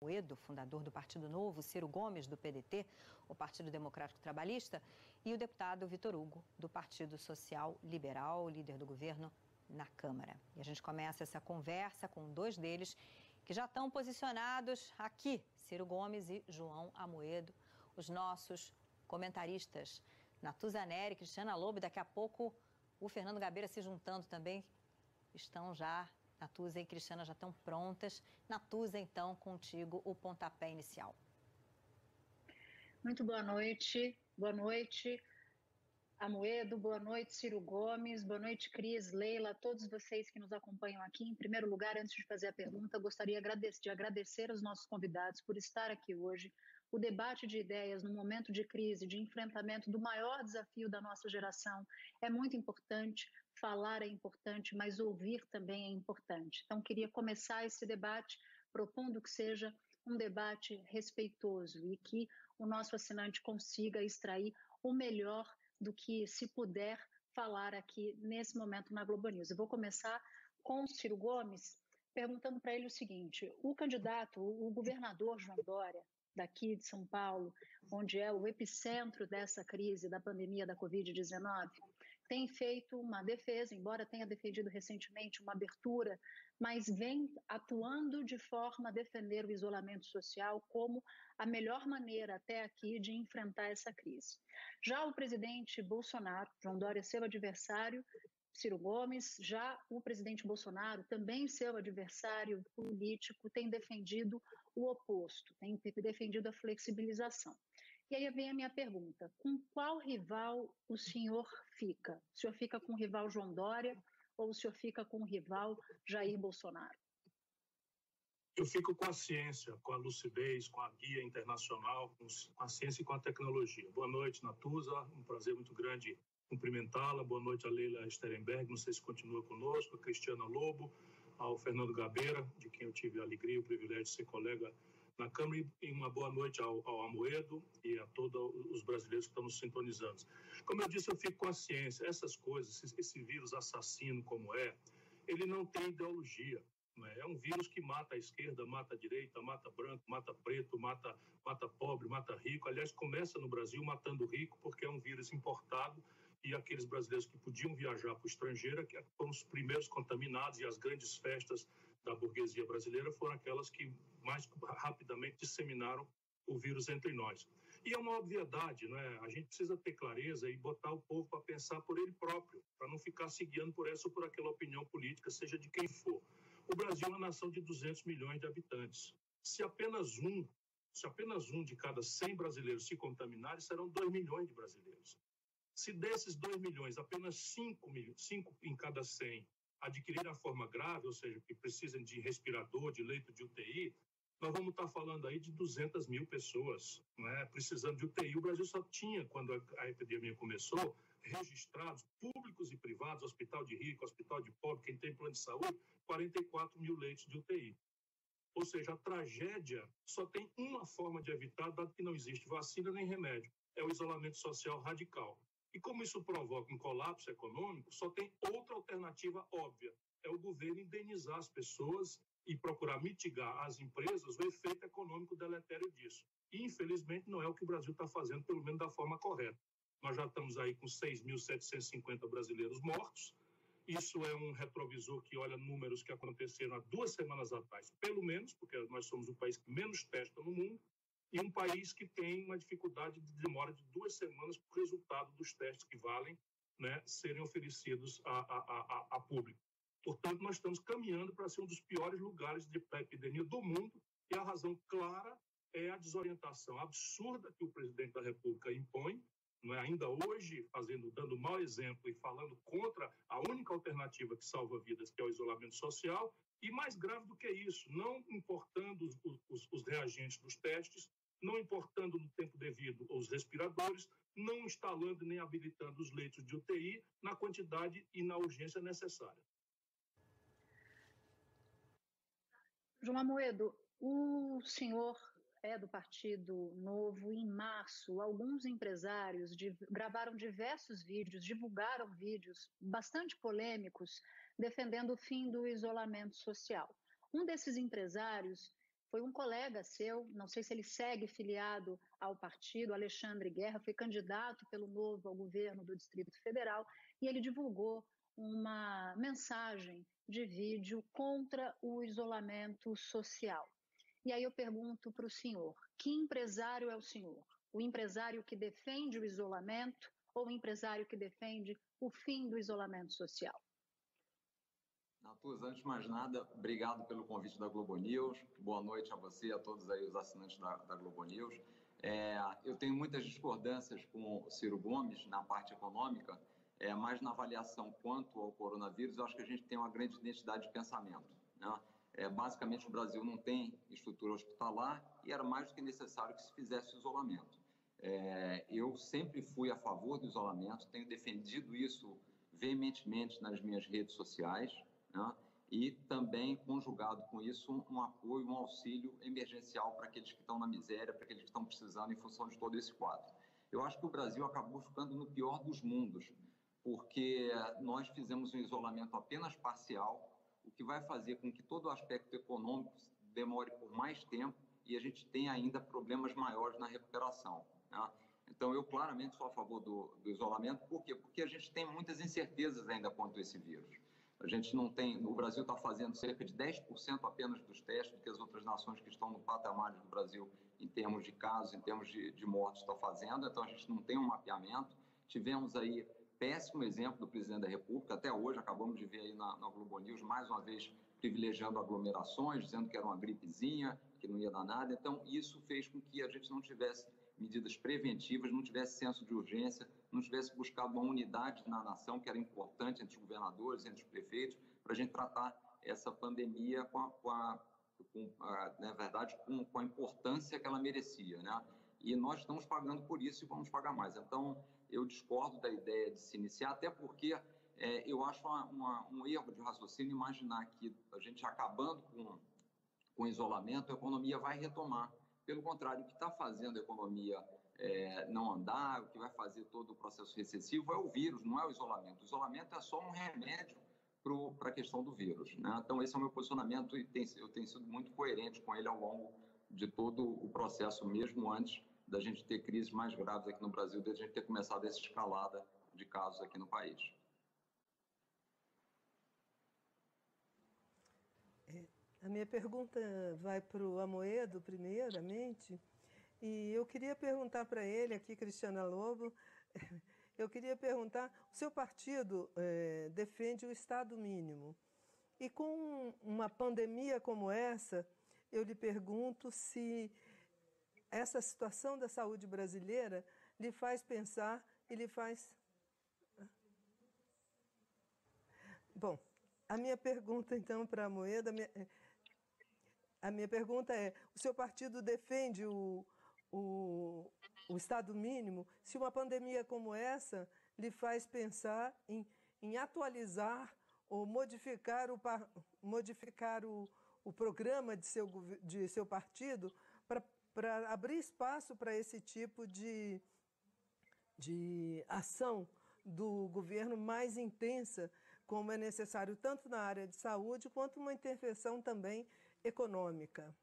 Moedo, fundador do Partido Novo, Ciro Gomes, do PDT, o Partido Democrático Trabalhista, e o deputado Vitor Hugo, do Partido Social Liberal, líder do governo na Câmara. E a gente começa essa conversa com dois deles que já estão posicionados aqui, Ciro Gomes e João Amoedo, os nossos comentaristas. Natuza Neri, Cristiana Lobo, daqui a pouco o Fernando Gabeira se juntando também, estão já Natuza e Cristiana já estão prontas. Natuza, então, contigo o pontapé inicial. Muito boa noite. Boa noite, Amoedo. Boa noite, Ciro Gomes. Boa noite, Cris, Leila, todos vocês que nos acompanham aqui. Em primeiro lugar, antes de fazer a pergunta, gostaria de agradecer aos nossos convidados por estar aqui hoje. O debate de ideias no momento de crise, de enfrentamento do maior desafio da nossa geração, é muito importante falar é importante, mas ouvir também é importante. Então, queria começar esse debate propondo que seja um debate respeitoso e que o nosso assinante consiga extrair o melhor do que se puder falar aqui nesse momento na Globo News. Eu vou começar com o Ciro Gomes, perguntando para ele o seguinte: o candidato, o governador João Dória, daqui de São Paulo, onde é o epicentro dessa crise da pandemia da Covid-19, tem feito uma defesa, embora tenha defendido recentemente uma abertura, mas vem atuando de forma a defender o isolamento social como a melhor maneira até aqui de enfrentar essa crise. Já o presidente Bolsonaro, João Dória, seu adversário, Ciro Gomes, já o presidente Bolsonaro, também seu adversário político, tem defendido o oposto, tem defendido a flexibilização. E aí vem a minha pergunta: com qual rival o senhor fica? O senhor fica com o rival João Dória ou o senhor fica com o rival Jair Bolsonaro? Eu fico com a ciência, com a lucidez, com a guia internacional, com a ciência e com a tecnologia. Boa noite, Natuza. Um prazer muito grande cumprimentá-la. Boa noite a Leila Sterenberg, não sei se continua conosco, a Cristiana Lobo, ao Fernando Gabeira, de quem eu tive a alegria e o privilégio de ser colega na Câmara, e uma boa noite ao, ao Amoedo e a todos os brasileiros que estão nos sintonizando. Como eu disse, eu fico com a ciência. Essas coisas, esse, esse vírus assassino como é, ele não tem ideologia. É? é um vírus que mata a esquerda, mata a direita, mata branco, mata preto, mata, mata pobre, mata rico. Aliás, começa no Brasil matando rico, porque é um vírus importado e aqueles brasileiros que podiam viajar para o estrangeiro, que foram os primeiros contaminados, e as grandes festas da burguesia brasileira foram aquelas que mais rapidamente disseminaram o vírus entre nós. E é uma obviedade, não é? A gente precisa ter clareza e botar o povo para pensar por ele próprio, para não ficar se guiando por essa ou por aquela opinião política, seja de quem for. O Brasil é uma nação de 200 milhões de habitantes. Se apenas um, se apenas um de cada 100 brasileiros se contaminarem, serão 2 milhões de brasileiros. Se desses 2 milhões, apenas 5, milhões, 5 em cada 100 adquirir a forma grave, ou seja, que precisam de respirador, de leito de UTI, nós vamos estar falando aí de 200 mil pessoas é, precisando de UTI. O Brasil só tinha, quando a epidemia começou, registrados, públicos e privados, hospital de rico, hospital de pobre, quem tem plano de saúde, 44 mil leitos de UTI. Ou seja, a tragédia só tem uma forma de evitar, dado que não existe vacina nem remédio, é o isolamento social radical. E como isso provoca um colapso econômico, só tem outra alternativa óbvia: é o governo indenizar as pessoas e procurar mitigar às empresas o efeito econômico deletério disso. E, infelizmente, não é o que o Brasil está fazendo, pelo menos da forma correta. Nós já estamos aí com 6.750 brasileiros mortos. Isso é um retrovisor que olha números que aconteceram há duas semanas atrás, pelo menos, porque nós somos o país que menos testa no mundo e um país que tem uma dificuldade de demora de duas semanas para o resultado dos testes que valem né, serem oferecidos a, a, a, a público. Portanto, nós estamos caminhando para ser um dos piores lugares de epidemia do mundo e a razão clara é a desorientação absurda que o presidente da República impõe, é? ainda hoje fazendo, dando mau exemplo e falando contra a única alternativa que salva vidas, que é o isolamento social, e mais grave do que isso, não importando os, os, os reagentes dos testes, não importando no tempo devido os respiradores, não instalando nem habilitando os leitos de UTI na quantidade e na urgência necessária. João Amoedo, o senhor é do Partido Novo. Em março, alguns empresários gravaram diversos vídeos, divulgaram vídeos bastante polêmicos defendendo o fim do isolamento social. Um desses empresários foi um colega seu, não sei se ele segue filiado ao partido, Alexandre Guerra, foi candidato pelo Novo ao governo do Distrito Federal, e ele divulgou uma mensagem de vídeo contra o isolamento social. E aí eu pergunto para o senhor: que empresário é o senhor? O empresário que defende o isolamento ou o empresário que defende o fim do isolamento social? Antes de mais nada, obrigado pelo convite da Globo News. Boa noite a você e a todos aí os assinantes da, da Globo News. É, eu tenho muitas discordâncias com o Ciro Gomes na parte econômica, é, mas na avaliação quanto ao coronavírus, eu acho que a gente tem uma grande identidade de pensamento. Né? É, basicamente, o Brasil não tem estrutura hospitalar e era mais do que necessário que se fizesse isolamento. É, eu sempre fui a favor do isolamento, tenho defendido isso veementemente nas minhas redes sociais né? e também conjugado com isso um, apoio, um auxílio emergencial para aqueles que estão na miséria, para aqueles que estão precisando em função de todo esse quadro. Eu acho que o Brasil acabou ficando no pior dos mundos, porque nós fizemos um isolamento apenas parcial, o que vai fazer com que todo o aspecto econômico demore por mais tempo e a gente tenha ainda problemas maiores na recuperação. Né? Então, eu claramente sou a favor do, do, isolamento, por quê? Porque a gente tem muitas incertezas ainda quanto a esse vírus. A gente não tem, o Brasil está fazendo cerca de 10% apenas dos testes do que as outras nações que estão no patamar do Brasil em termos de casos, em termos de, de mortes, estão fazendo, então a gente não tem um mapeamento. Tivemos aí péssimo exemplo do presidente da República. Até hoje, acabamos de ver aí na, na Globo News, mais uma vez, privilegiando aglomerações, dizendo que era uma gripezinha, que não ia dar nada. Então, isso fez com que a gente não tivesse medidas preventivas, não tivesse senso de urgência, não tivesse buscado uma unidade na nação, que era importante entre os governadores, entre os prefeitos, para a gente tratar essa pandemia com a, com a, com a na verdade, com, com, a importância que ela merecia, né? E nós estamos pagando por isso e vamos pagar mais. Então, eu discordo da ideia de se iniciar, até porque é, eu acho uma, uma, um erro de raciocínio imaginar que a gente acabando com, com o isolamento, a economia vai retomar. Pelo contrário, o que está fazendo a economia é, não andar, o que vai fazer todo o processo recessivo é o vírus, não é o isolamento. O isolamento é só um remédio para a questão do vírus. Né? Então, esse é o meu posicionamento e tem, eu tenho sido muito coerente com ele ao longo de todo o processo, mesmo antes da gente ter crises mais graves aqui no Brasil, desde a gente ter começado essa escalada de casos aqui no país. É, a minha pergunta vai para o Amoedo, primeiramente, e eu queria perguntar para ele, aqui, Cristiana Lobo, eu queria perguntar: o seu partido é, defende o Estado mínimo. E com uma pandemia como essa, eu lhe pergunto se essa situação da saúde brasileira lhe faz pensar e lhe faz. Bom, a minha pergunta então para a Moeda, a minha pergunta é: o seu partido defende o, o, o Estado mínimo se uma pandemia como essa lhe faz pensar em, em atualizar ou modificar o, modificar o, o programa de seu, de seu partido para abrir espaço para esse tipo de, de ação do governo mais intensa, como é necessário tanto na área de saúde quanto uma intervenção também econômica.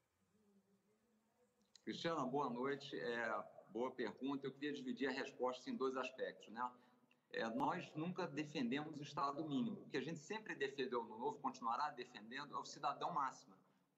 Cristiana, boa noite. É, boa pergunta. Eu queria dividir a resposta em dois aspectos. Né? É, nós nunca defendemos o Estado mínimo. O que a gente sempre defendeu no Novo, continuará defendendo, é o cidadão máximo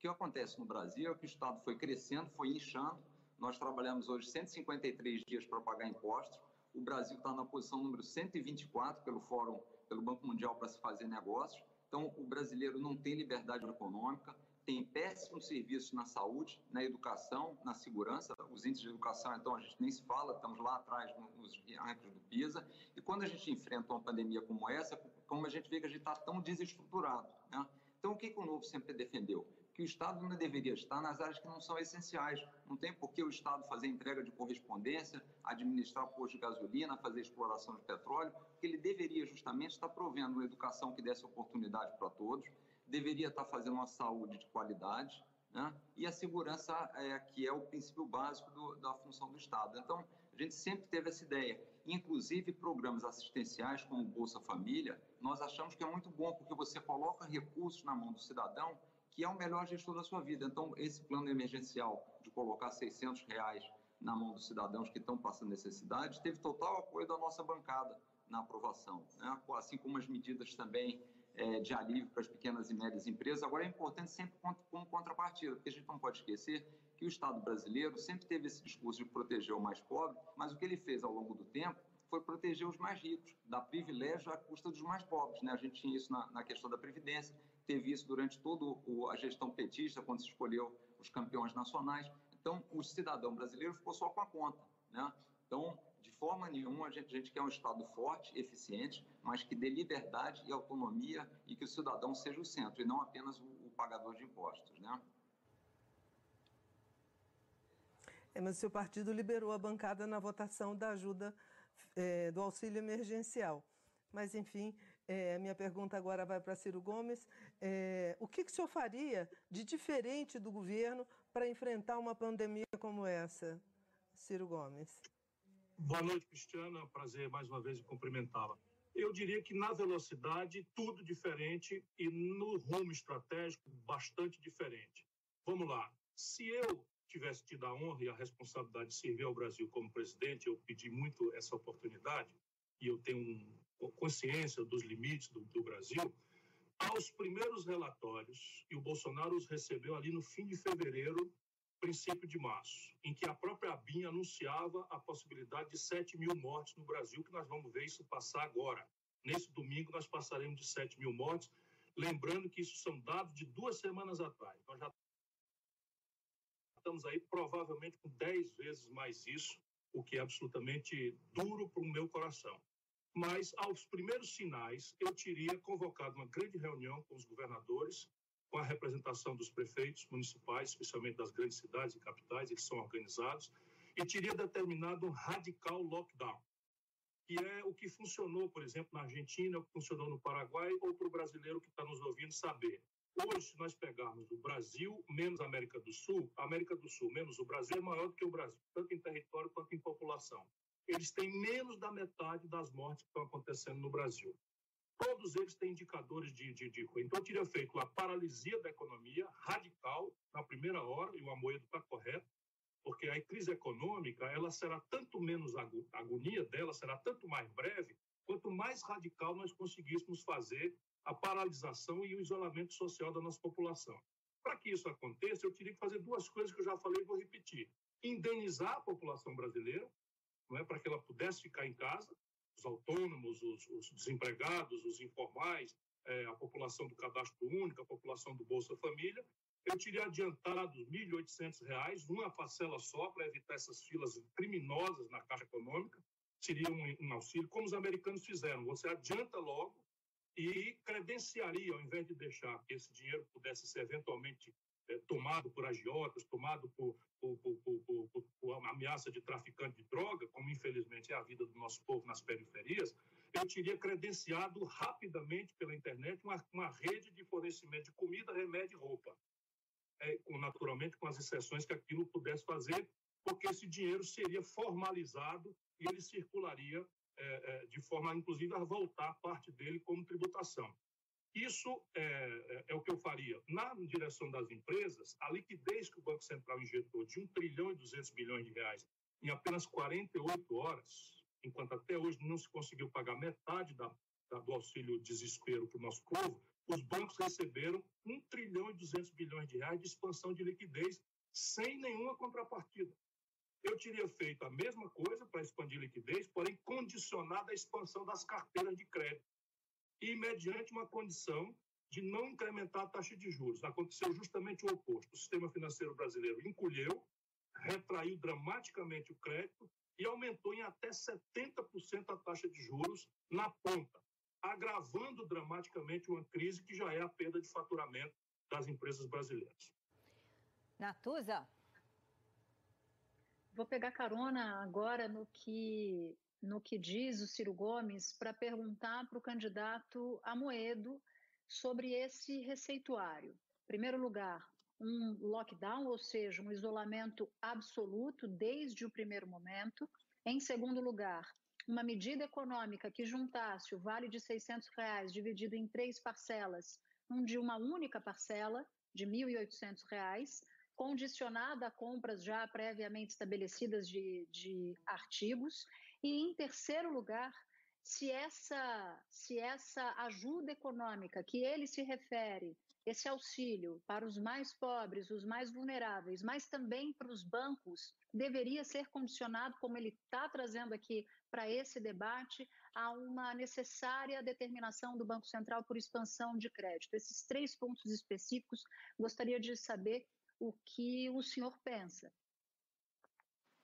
que acontece no Brasil é que o Estado foi crescendo, foi inchando. Nós trabalhamos hoje 153 dias para pagar impostos. O Brasil está na posição número 124 pelo Fórum, pelo Banco Mundial para se fazer negócios. Então, o brasileiro não tem liberdade econômica, tem péssimos serviços na saúde, na educação, na segurança. Os índices de educação, então, a gente nem se fala, estamos lá atrás nos rankings do PISA. E quando a gente enfrenta uma pandemia como essa, como a gente vê que a gente está tão desestruturado. Né? Então, o que, que o Novo sempre defendeu? que o Estado não deveria estar nas áreas que não são essenciais. Não tem por que o Estado fazer entrega de correspondência, administrar posto de gasolina, fazer exploração de petróleo, porque ele deveria justamente estar provendo uma educação que desse oportunidade para todos, deveria estar fazendo uma saúde de qualidade, né? e a segurança, é, que é o princípio básico do, da função do Estado. Então, a gente sempre teve essa ideia. Inclusive, programas assistenciais como Bolsa Família, nós achamos que é muito bom, porque você coloca recursos na mão do cidadão que é o melhor gestor da sua vida. Então, esse plano emergencial de colocar 600 reais na mão dos cidadãos que estão passando necessidade teve total apoio da nossa bancada na aprovação, né? assim como as medidas também é, de alívio para as pequenas e médias empresas. Agora, é importante sempre como contrapartida, porque a gente não pode esquecer que o Estado brasileiro sempre teve esse discurso de proteger o mais pobre, mas o que ele fez ao longo do tempo foi proteger os mais ricos, dar privilégio à custa dos mais pobres. Né? A gente tinha isso na, na questão da Previdência, teve isso durante toda a gestão petista, quando se escolheu os campeões nacionais. Então, o cidadão brasileiro ficou só com a conta. Né? Então, forma nenhuma, a gente, a gente quer um Estado forte, eficiente, mas que dê liberdade e autonomia e que o cidadão seja o centro e não apenas o, o pagador de impostos. Né? É, mas o seu partido liberou a bancada na votação da ajuda é, do auxílio emergencial. Mas, enfim, é, minha pergunta agora vai para Ciro Gomes. É, o que, que o senhor faria de diferente do governo para enfrentar uma pandemia como essa, Ciro Gomes? Boa noite, Cristiana. Prazer mais uma vez cumprimentá-la. Eu diria que na velocidade, tudo diferente e no rumo estratégico, bastante diferente. Vamos lá. Se eu tivesse tido a honra e a responsabilidade de servir ao Brasil como presidente, eu pedi muito essa oportunidade e eu tenho consciência dos limites do, do Brasil. Aos primeiros relatórios, e o Bolsonaro os recebeu ali no fim de fevereiro, princípio de março, em que a própria ABIN anunciava a possibilidade de 7 mil mortes no Brasil, que nós vamos ver isso passar agora. Nesse domingo, nós passaremos de 7 mil mortes. Lembrando que isso são dados de duas semanas atrás. Nós já estamos aí provavelmente com 10 vezes mais isso, o que é absolutamente duro para o meu coração. Mas, aos primeiros sinais, eu teria convocado uma grande reunião com os governadores, com a representação dos prefeitos municipais, especialmente das grandes cidades e capitais, eles são organizados, e teria determinado um radical lockdown, que é o que funcionou, por exemplo, na Argentina, o que funcionou no Paraguai, ou para o brasileiro que está nos ouvindo saber. Hoje, se nós pegarmos o Brasil menos a América do Sul, a América do Sul menos o Brasil é maior do que o Brasil, tanto em território quanto em população. Eles têm menos da metade das mortes que estão acontecendo no Brasil. Todos eles têm indicadores de, de, de Então, eu teria feito a paralisia da economia radical na primeira hora, e o Amoedo está correto, porque a crise econômica ela será tanto menos a agonia dela, será tanto mais breve, quanto mais radical nós conseguíssemos fazer a paralisação e o isolamento social da nossa população. Para que isso aconteça, eu teria que fazer duas coisas que eu já falei e vou repetir. Indenizar a população brasileira, não é, para que ela pudesse ficar em casa, os autônomos, os, os desempregados, os informais, é, a população do cadastro único, a população do Bolsa Família. Eu teria adiantado R$ 1.800, uma parcela só, para evitar essas filas criminosas na Caixa Econômica. Seria um, um auxílio, como os americanos fizeram. Você adianta logo e credenciaria, ao invés de deixar que esse dinheiro pudesse ser eventualmente tomado por agiotas, tomado por, por, por, por, ameaça de traficante de droga, como infelizmente é a vida do nosso povo nas periferias, eu teria credenciado rapidamente pela internet uma, uma rede de fornecimento de comida, remédio e roupa. É, com, naturalmente, com as exceções que aquilo pudesse fazer, porque esse dinheiro seria formalizado e ele circularia é, é, de forma, inclusive, a voltar parte dele como tributação. Isso é, é, é, o que eu faria. Na direção das empresas, a liquidez que o Banco Central injetou de 1 trilhão e 200 bilhões de reais em apenas 48 horas, enquanto até hoje não se conseguiu pagar metade da, da, do auxílio desespero para o nosso povo, os bancos receberam 1 trilhão e 200 bilhões de reais de expansão de liquidez sem nenhuma contrapartida. Eu teria feito a mesma coisa para expandir liquidez, porém condicionada à expansão das carteiras de crédito e mediante uma condição de não incrementar a taxa de juros. Aconteceu justamente o oposto. O sistema financeiro brasileiro encolheu, retraiu dramaticamente o crédito e aumentou em até 70% a taxa de juros na ponta, agravando dramaticamente uma crise que já é a perda de faturamento das empresas brasileiras. Natuza, Vou pegar carona agora no que, no que diz o Ciro Gomes para perguntar para o candidato Amoedo sobre esse receituário. Em primeiro lugar, um lockdown, ou seja, um isolamento absoluto desde o primeiro momento. Em segundo lugar, uma medida econômica que juntasse o vale de 600 reais dividido em três parcelas, um de uma única parcela. de R$ 1.800, condicionada a compras já previamente estabelecidas de, de artigos. E, em terceiro lugar, se essa, se essa ajuda econômica que ele se refere, esse auxílio para os mais pobres, os mais vulneráveis, mas também para os bancos, deveria ser condicionado, como ele está trazendo aqui para esse debate, a uma necessária determinação do Banco Central por expansão de crédito. Esses três pontos específicos, gostaria de saber o que o senhor pensa.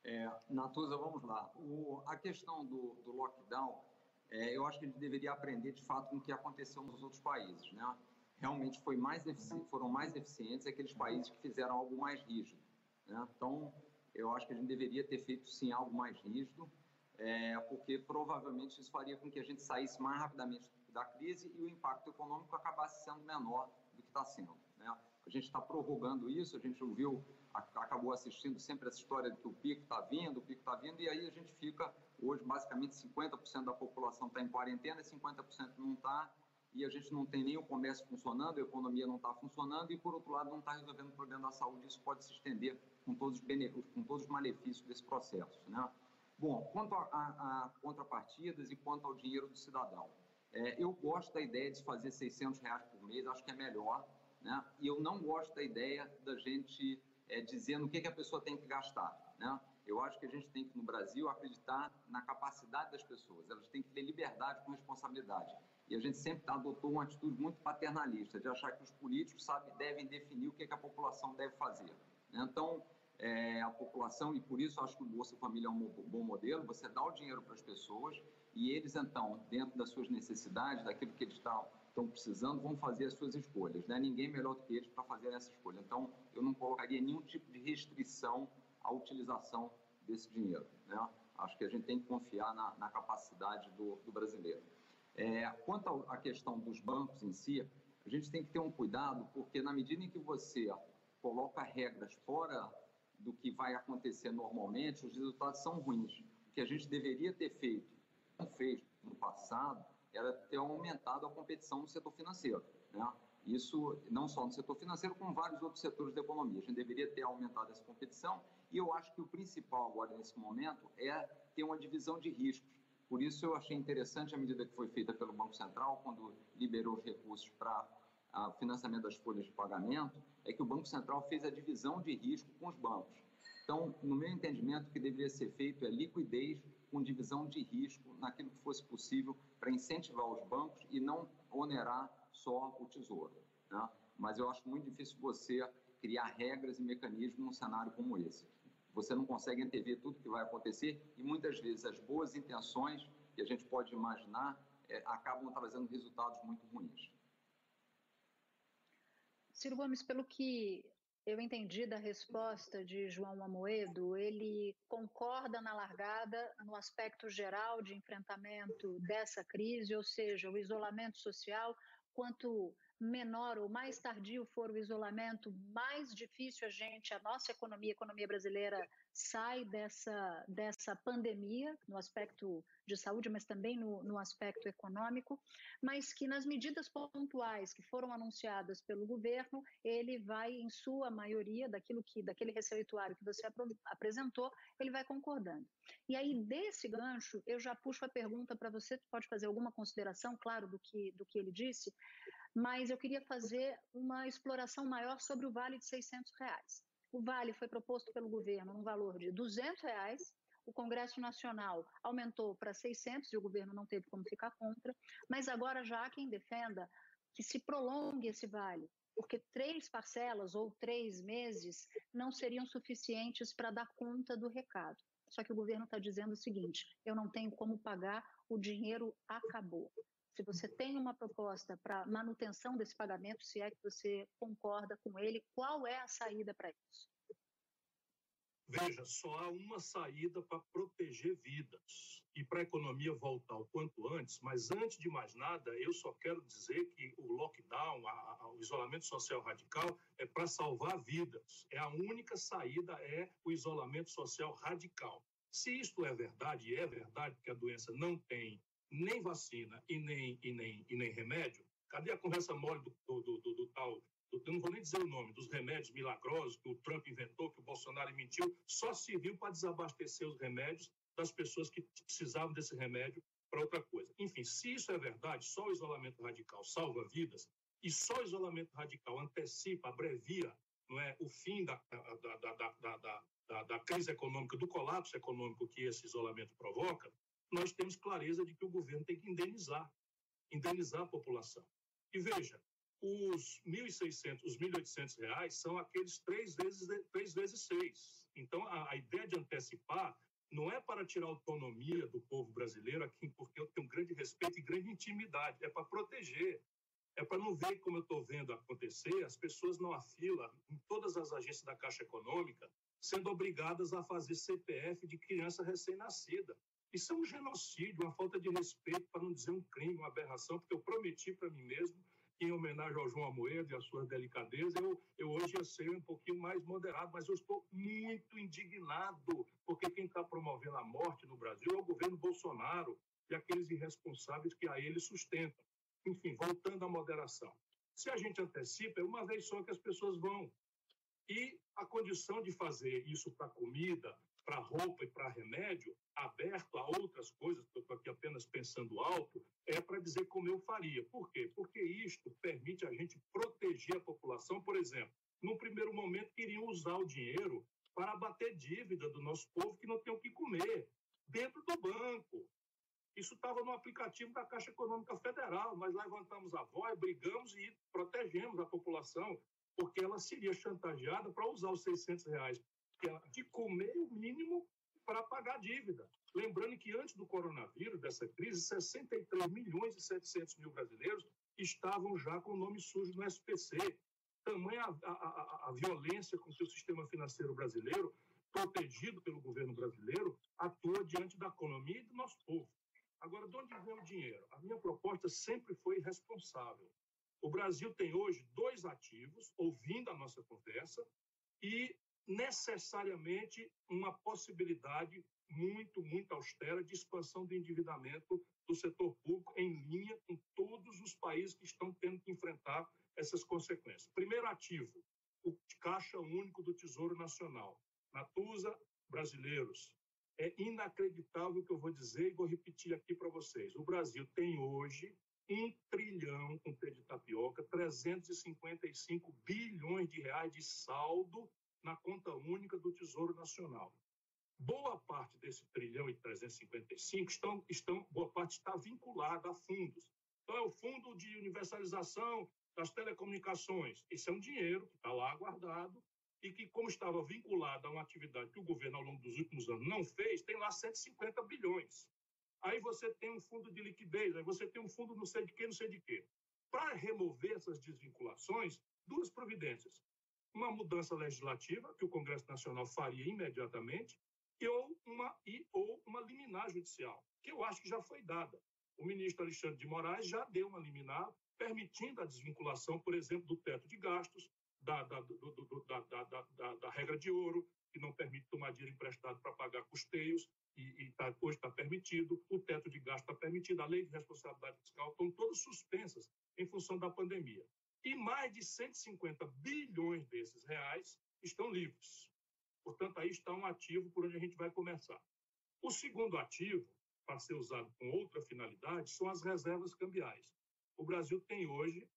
É, Natuza, vamos lá. O, a questão do, do lockdown, é, eu acho que a gente deveria aprender de fato com o que aconteceu nos outros países. Né? Realmente foi mais foram mais eficientes aqueles países que fizeram algo mais rígido. Né? Então, eu acho que a gente deveria ter feito sim algo mais rígido, é, porque provavelmente isso faria com que a gente saísse mais rapidamente da crise e o impacto econômico acabasse sendo menor do que está sendo. Né? A gente está prorrogando isso, a gente ouviu, acabou assistindo sempre essa história de que o pico está vindo, o pico está vindo, e aí a gente fica, hoje, basicamente 50% da população está em quarentena, 50% não está, e a gente não tem nem o comércio funcionando, a economia não está funcionando, e por outro lado não está resolvendo o problema da saúde, isso pode se estender com todos os, benefícios, com todos os malefícios desse processo. Né? Bom, quanto a, a, contrapartidas e quanto ao dinheiro do cidadão, é, eu gosto da ideia de fazer 600 reais por mês, acho que é melhor, né? E eu não gosto da ideia da gente é, dizendo o que, que a pessoa tem que gastar. Né? Eu acho que a gente tem que, no Brasil, acreditar na capacidade das pessoas. Elas têm que ter liberdade com responsabilidade. E a gente sempre adotou uma atitude muito paternalista, de achar que os políticos sabe, devem definir o que, que a população deve fazer. Né? Então, é, a população, e por isso acho que o Bolsa Família é um bom modelo, você dá o dinheiro para as pessoas e eles, então, dentro das suas necessidades, daquilo que eles estão estão precisando vão fazer as suas escolhas. Né? Ninguém melhor do que eles para fazer essa escolha. Então, eu não colocaria nenhum tipo de restrição à utilização desse dinheiro. Né? Acho que a gente tem que confiar na, na capacidade do, do brasileiro. É, quanto à questão dos bancos em si, a gente tem que ter um cuidado, porque na medida em que você coloca regras fora do que vai acontecer normalmente, os resultados são ruins. O que a gente deveria ter feito, não fez no passado, era ter aumentado a competição no setor financeiro. Né? Isso não só no setor financeiro, como vários outros setores da economia. A gente deveria ter aumentado essa competição e eu acho que o principal agora nesse momento é ter uma divisão de riscos. Por isso eu achei interessante a medida que foi feita pelo Banco Central quando liberou os recursos para o financiamento das folhas de pagamento, é que o Banco Central fez a divisão de risco com os bancos. Então, no meu entendimento, o que deveria ser feito é liquidez com divisão de risco naquilo que fosse possível para incentivar os bancos e não onerar só o tesouro. Né? Mas eu acho muito difícil você criar regras e mecanismos num cenário como esse. Você não consegue antever tudo que vai acontecer e muitas vezes as boas intenções que a gente pode imaginar é, acabam trazendo resultados muito ruins. Ciro Gomes, pelo que eu entendi da resposta de João Amoedo, ele concorda na largada no aspecto geral de enfrentamento dessa crise, ou seja, o isolamento social, quanto menor ou mais tardio for o isolamento, mais difícil a gente, a nossa economia, a economia brasileira, sai dessa, dessa pandemia, no aspecto de saúde, mas também no, no aspecto econômico, mas que nas medidas pontuais que foram anunciadas pelo governo, ele vai, em sua maioria, daquilo que, daquele receituário que você apresentou, ele vai concordando. E aí, desse gancho, eu já puxo a pergunta para você, pode fazer alguma consideração, claro, do que, do que ele disse, mas eu queria fazer uma exploração maior sobre o vale de 600 reais. O vale foi proposto pelo governo num valor de 200 reais, o Congresso Nacional aumentou para 600 e o governo não teve como ficar contra, mas agora já há quem defenda que se prolongue esse vale, porque três parcelas ou três meses não seriam suficientes para dar conta do recado. Só que o governo está dizendo o seguinte: eu não tenho como pagar, o dinheiro acabou se você tem uma proposta para manutenção desse pagamento, se é que você concorda com ele, qual é a saída para isso? Veja, só há uma saída para proteger vidas e para a economia voltar o quanto antes, mas antes de mais nada, eu só quero dizer que o lockdown, a, a, o isolamento social radical, é para salvar vidas. É a única saída, é o isolamento social radical. Se isto é verdade, e é verdade que a doença não tem nem vacina e nem, e nem, e nem remédio, cadê a conversa mole do, do, do, do tal eu não vou nem dizer o nome, dos remédios milagrosos que o Trump inventou, que o Bolsonaro mentiu, só serviu para desabastecer os remédios das pessoas que precisavam desse remédio para outra coisa. Enfim, se isso é verdade, só o isolamento radical salva vidas e só o isolamento radical antecipa, abrevia não é, o fim da, da, da, da, da crise econômica, do colapso econômico que esse isolamento provoca, nós temos clareza de que o governo tem que indenizar, indenizar a população. E veja, os 1.600, os 1.800 reais são aqueles três vezes, três vezes seis. Então, a, a, ideia de antecipar não é para tirar a autonomia do povo brasileiro aqui, porque eu tenho grande respeito e grande intimidade, é para proteger. É para não ver como eu estou vendo acontecer, as pessoas não fila em todas as agências da Caixa Econômica, sendo obrigadas a fazer CPF de criança recém-nascida. Isso é um genocídio, uma falta de respeito, para não dizer um crime, uma aberração, porque eu prometi para mim mesmo em homenagem ao João Amoedo e à sua delicadeza, eu, eu hoje ia ser um pouquinho mais moderado, mas eu estou muito indignado, porque quem está promovendo a morte no Brasil é o governo Bolsonaro e aqueles irresponsáveis que a ele sustentam. Enfim, voltando à moderação. Se a gente antecipa, é uma vez só que as pessoas vão. E a condição de fazer isso para comida, para roupa e para remédio, aberto a outras coisas, estou aqui apenas pensando alto, é para dizer como eu faria. Por quê? Porque isto permite a gente proteger a população, por exemplo. No primeiro momento, queriam usar o dinheiro para abater dívida do nosso povo que não tem o que comer, dentro do banco. Isso estava no aplicativo da Caixa Econômica Federal. Nós levantamos a voz, brigamos e protegemos a população, porque ela seria chantageada para usar os 600 reais de comer o mínimo para pagar a dívida. Lembrando que antes do coronavírus, dessa crise, 63 milhões e 700 mil brasileiros estavam já com o nome sujo no SPC. Tamanha a, a, a, violência com que o sistema financeiro brasileiro, protegido pelo governo brasileiro, atua diante da economia e do nosso povo. Agora, de onde vem o dinheiro? A minha proposta sempre foi responsável. O Brasil tem hoje dois ativos, ouvindo a nossa conversa, e necessariamente uma possibilidade muito, muito austera de expansão do endividamento do setor público em linha com todos os países que estão tendo que enfrentar essas consequências. Primeiro ativo, o Caixa Único do Tesouro Nacional. Natuza, brasileiros, é inacreditável o que eu vou dizer e vou repetir aqui para vocês. O Brasil tem hoje um trilhão, com T de tapioca, 355 bilhões de reais de saldo na conta única do Tesouro Nacional. Boa parte desse trilhão e 355 estão, estão, boa parte está vinculada a fundos. Então, é o fundo de universalização das telecomunicações. Esse é um dinheiro que está lá guardado e que, como estava vinculado a uma atividade que o governo, ao longo dos últimos anos, não fez, tem lá 150 bilhões. Aí você tem um fundo de liquidez, aí você tem um fundo não sei de quê, não sei de quê. Para remover essas desvinculações, duas providências uma mudança legislativa que o Congresso Nacional faria imediatamente e ou uma e ou uma liminar judicial, que eu acho que já foi dada. O ministro Alexandre de Moraes já deu uma liminar permitindo a desvinculação, por exemplo, do teto de gastos, da, da, do, do, da, da, da, regra de ouro, que não permite tomar dinheiro emprestado para pagar custeios, e, e tá, hoje está permitido, o teto de gasto está permitido, a lei de responsabilidade fiscal, estão todas suspensas em função da pandemia. E mais de 150 bilhões desses reais estão livres. Portanto, aí está um ativo por onde a gente vai começar. O segundo ativo, para ser usado com outra finalidade, são as reservas cambiais. O Brasil tem hoje,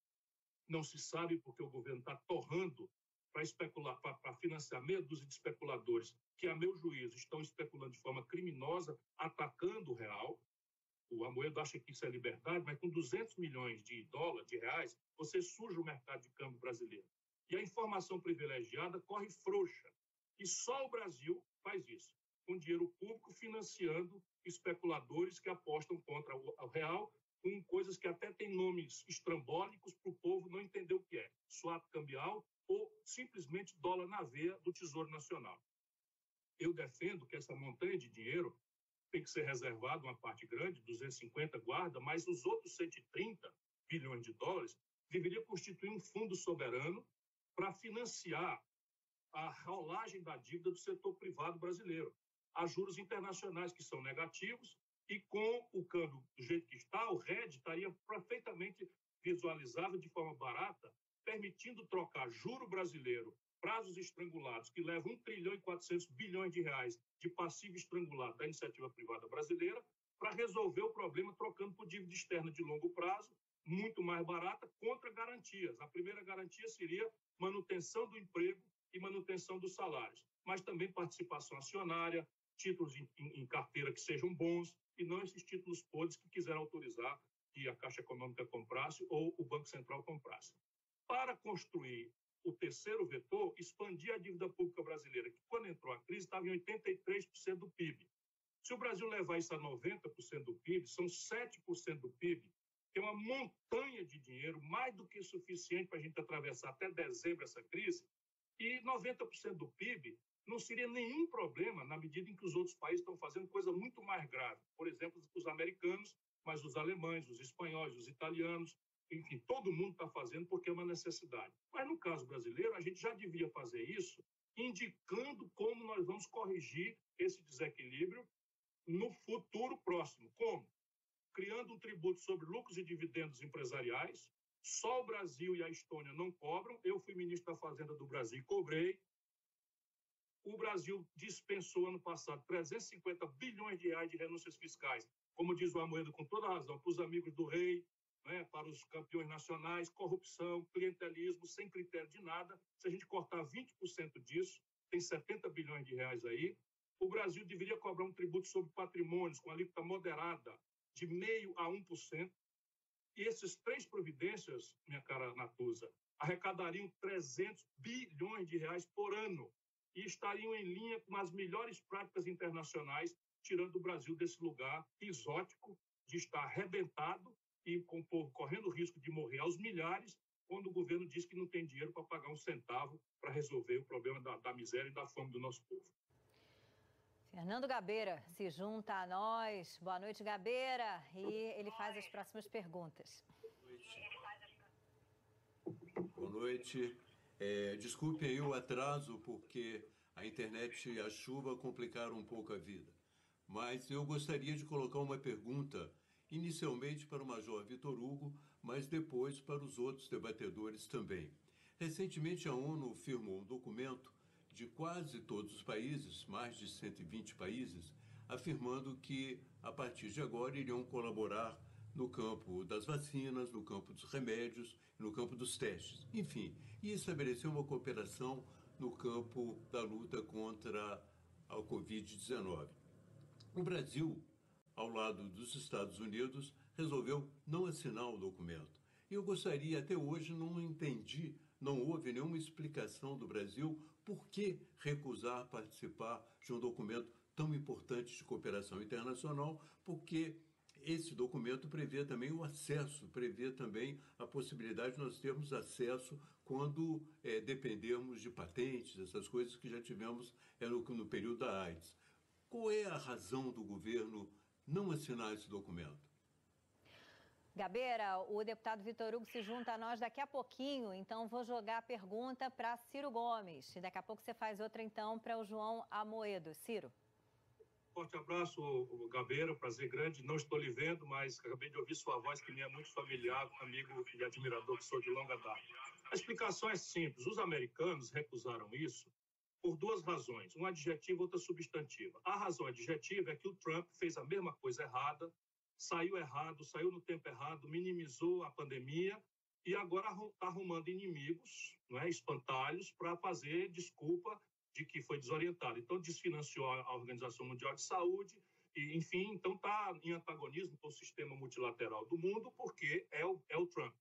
não se sabe porque o governo está torrando para especular, para, financiar meia dúzia de especuladores que, a meu juízo, estão especulando de forma criminosa, atacando o real, o Amoedo acha que isso é liberdade, mas com 200 milhões de dólares, de reais, você suja o mercado de câmbio brasileiro. E a informação privilegiada corre frouxa. E só o Brasil faz isso, com dinheiro público financiando especuladores que apostam contra o real com coisas que até têm nomes estrambólicos para o povo não entender o que é. Swap cambial ou simplesmente dólar na veia do Tesouro Nacional. Eu defendo que essa montanha de dinheiro tem que ser reservado uma parte grande, 250 guarda, mas os outros 130 bilhões de dólares deveria constituir um fundo soberano para financiar a rolagem da dívida do setor privado brasileiro, a juros internacionais que são negativos e com o câmbio do jeito que está, o RED estaria perfeitamente visualizável de forma barata permitindo trocar juro brasileiro, prazos estrangulados, que levam 1 trilhão e 400 bilhões de reais de passivo estrangulado da iniciativa privada brasileira, para resolver o problema trocando por dívida externa de longo prazo, muito mais barata, contra garantias. A primeira garantia seria manutenção do emprego e manutenção dos salários, mas também participação acionária, títulos em, em, carteira que sejam bons, e não esses títulos podres que quiseram autorizar que a Caixa Econômica comprasse ou o Banco Central comprasse. Para construir o terceiro vetor, expandir a dívida pública brasileira, que quando entrou a crise estava em 83% do PIB. Se o Brasil levar isso a 90% do PIB, são 7% do PIB, que é uma montanha de dinheiro, mais do que suficiente para a gente atravessar até dezembro essa crise, e 90% do PIB não seria nenhum problema na medida em que os outros países estão fazendo coisa muito mais grave. Por exemplo, os americanos, mas os alemães, os espanhóis, os italianos, enfim, todo mundo está fazendo porque é uma necessidade. Mas no caso brasileiro, a gente já devia fazer isso, indicando como nós vamos corrigir esse desequilíbrio no futuro próximo. Como? Criando um tributo sobre lucros e dividendos empresariais. Só o Brasil e a Estônia não cobram. Eu fui ministro da Fazenda do Brasil e cobrei. O Brasil dispensou ano passado 350 bilhões de reais de renúncias fiscais, como diz o Amoedo com toda razão, para os amigos do rei, né, para os campeões nacionais, corrupção, clientelismo, sem critério de nada. Se a gente cortar 20% disso, tem 70 bilhões de reais aí. O Brasil deveria cobrar um tributo sobre patrimônios com alíquota moderada de meio a 1%. E essas três providências, minha cara Natuza, arrecadariam 300 bilhões de reais por ano e estariam em linha com as melhores práticas internacionais, tirando o Brasil desse lugar exótico de estar arrebentado e com o povo correndo o risco de morrer aos milhares, quando o governo diz que não tem dinheiro para pagar um centavo para resolver o problema da, da miséria e da fome do nosso povo. Fernando Gabeira se junta a nós. Boa noite, Gabeira. E ele faz as próximas perguntas. Boa noite. É, desculpe aí o atraso, porque a internet e a chuva complicaram um pouco a vida. Mas eu gostaria de colocar uma pergunta, inicialmente para o Major Vitor Hugo, mas depois para os outros debatedores também. Recentemente, a ONU firmou um documento de quase todos os países, mais de 120 países, afirmando que, a partir de agora, iriam colaborar no campo das vacinas, no campo dos remédios, no campo dos testes. Enfim, e estabeleceu uma cooperação no campo da luta contra a Covid-19. O Brasil, ao lado dos Estados Unidos, resolveu não assinar o documento. E eu gostaria, até hoje, não entendi, não houve nenhuma explicação do Brasil por que recusar participar de um documento tão importante de cooperação internacional, porque esse documento prevê também o acesso, prevê também a possibilidade de nós termos acesso quando é, dependermos de patentes, essas coisas que já tivemos é, no, no período da AIDS. Qual é a razão do governo não assinar esse documento? Gabeira, o deputado Vitor Hugo se junta a nós daqui a pouquinho, então vou jogar a pergunta para Ciro Gomes. E daqui a pouco você faz outra, então, para o João Amoedo. Ciro. Forte abraço, Gabeira, prazer grande. Não estou lhe vendo, mas acabei de ouvir sua voz, que me é muito familiar, amigo e admirador que sou de longa data. A explicação é simples: os americanos recusaram isso por duas razões, um adjetivo e outra substantiva. A razão adjetiva é que o Trump fez a mesma coisa errada, saiu errado, saiu no tempo errado, minimizou a pandemia e agora está arrumando inimigos, não é, espantalhos, para fazer desculpa de que foi desorientado. Então, desfinanciou a Organização Mundial de Saúde, e, enfim, então está em antagonismo com o sistema multilateral do mundo, porque é o, é o Trump.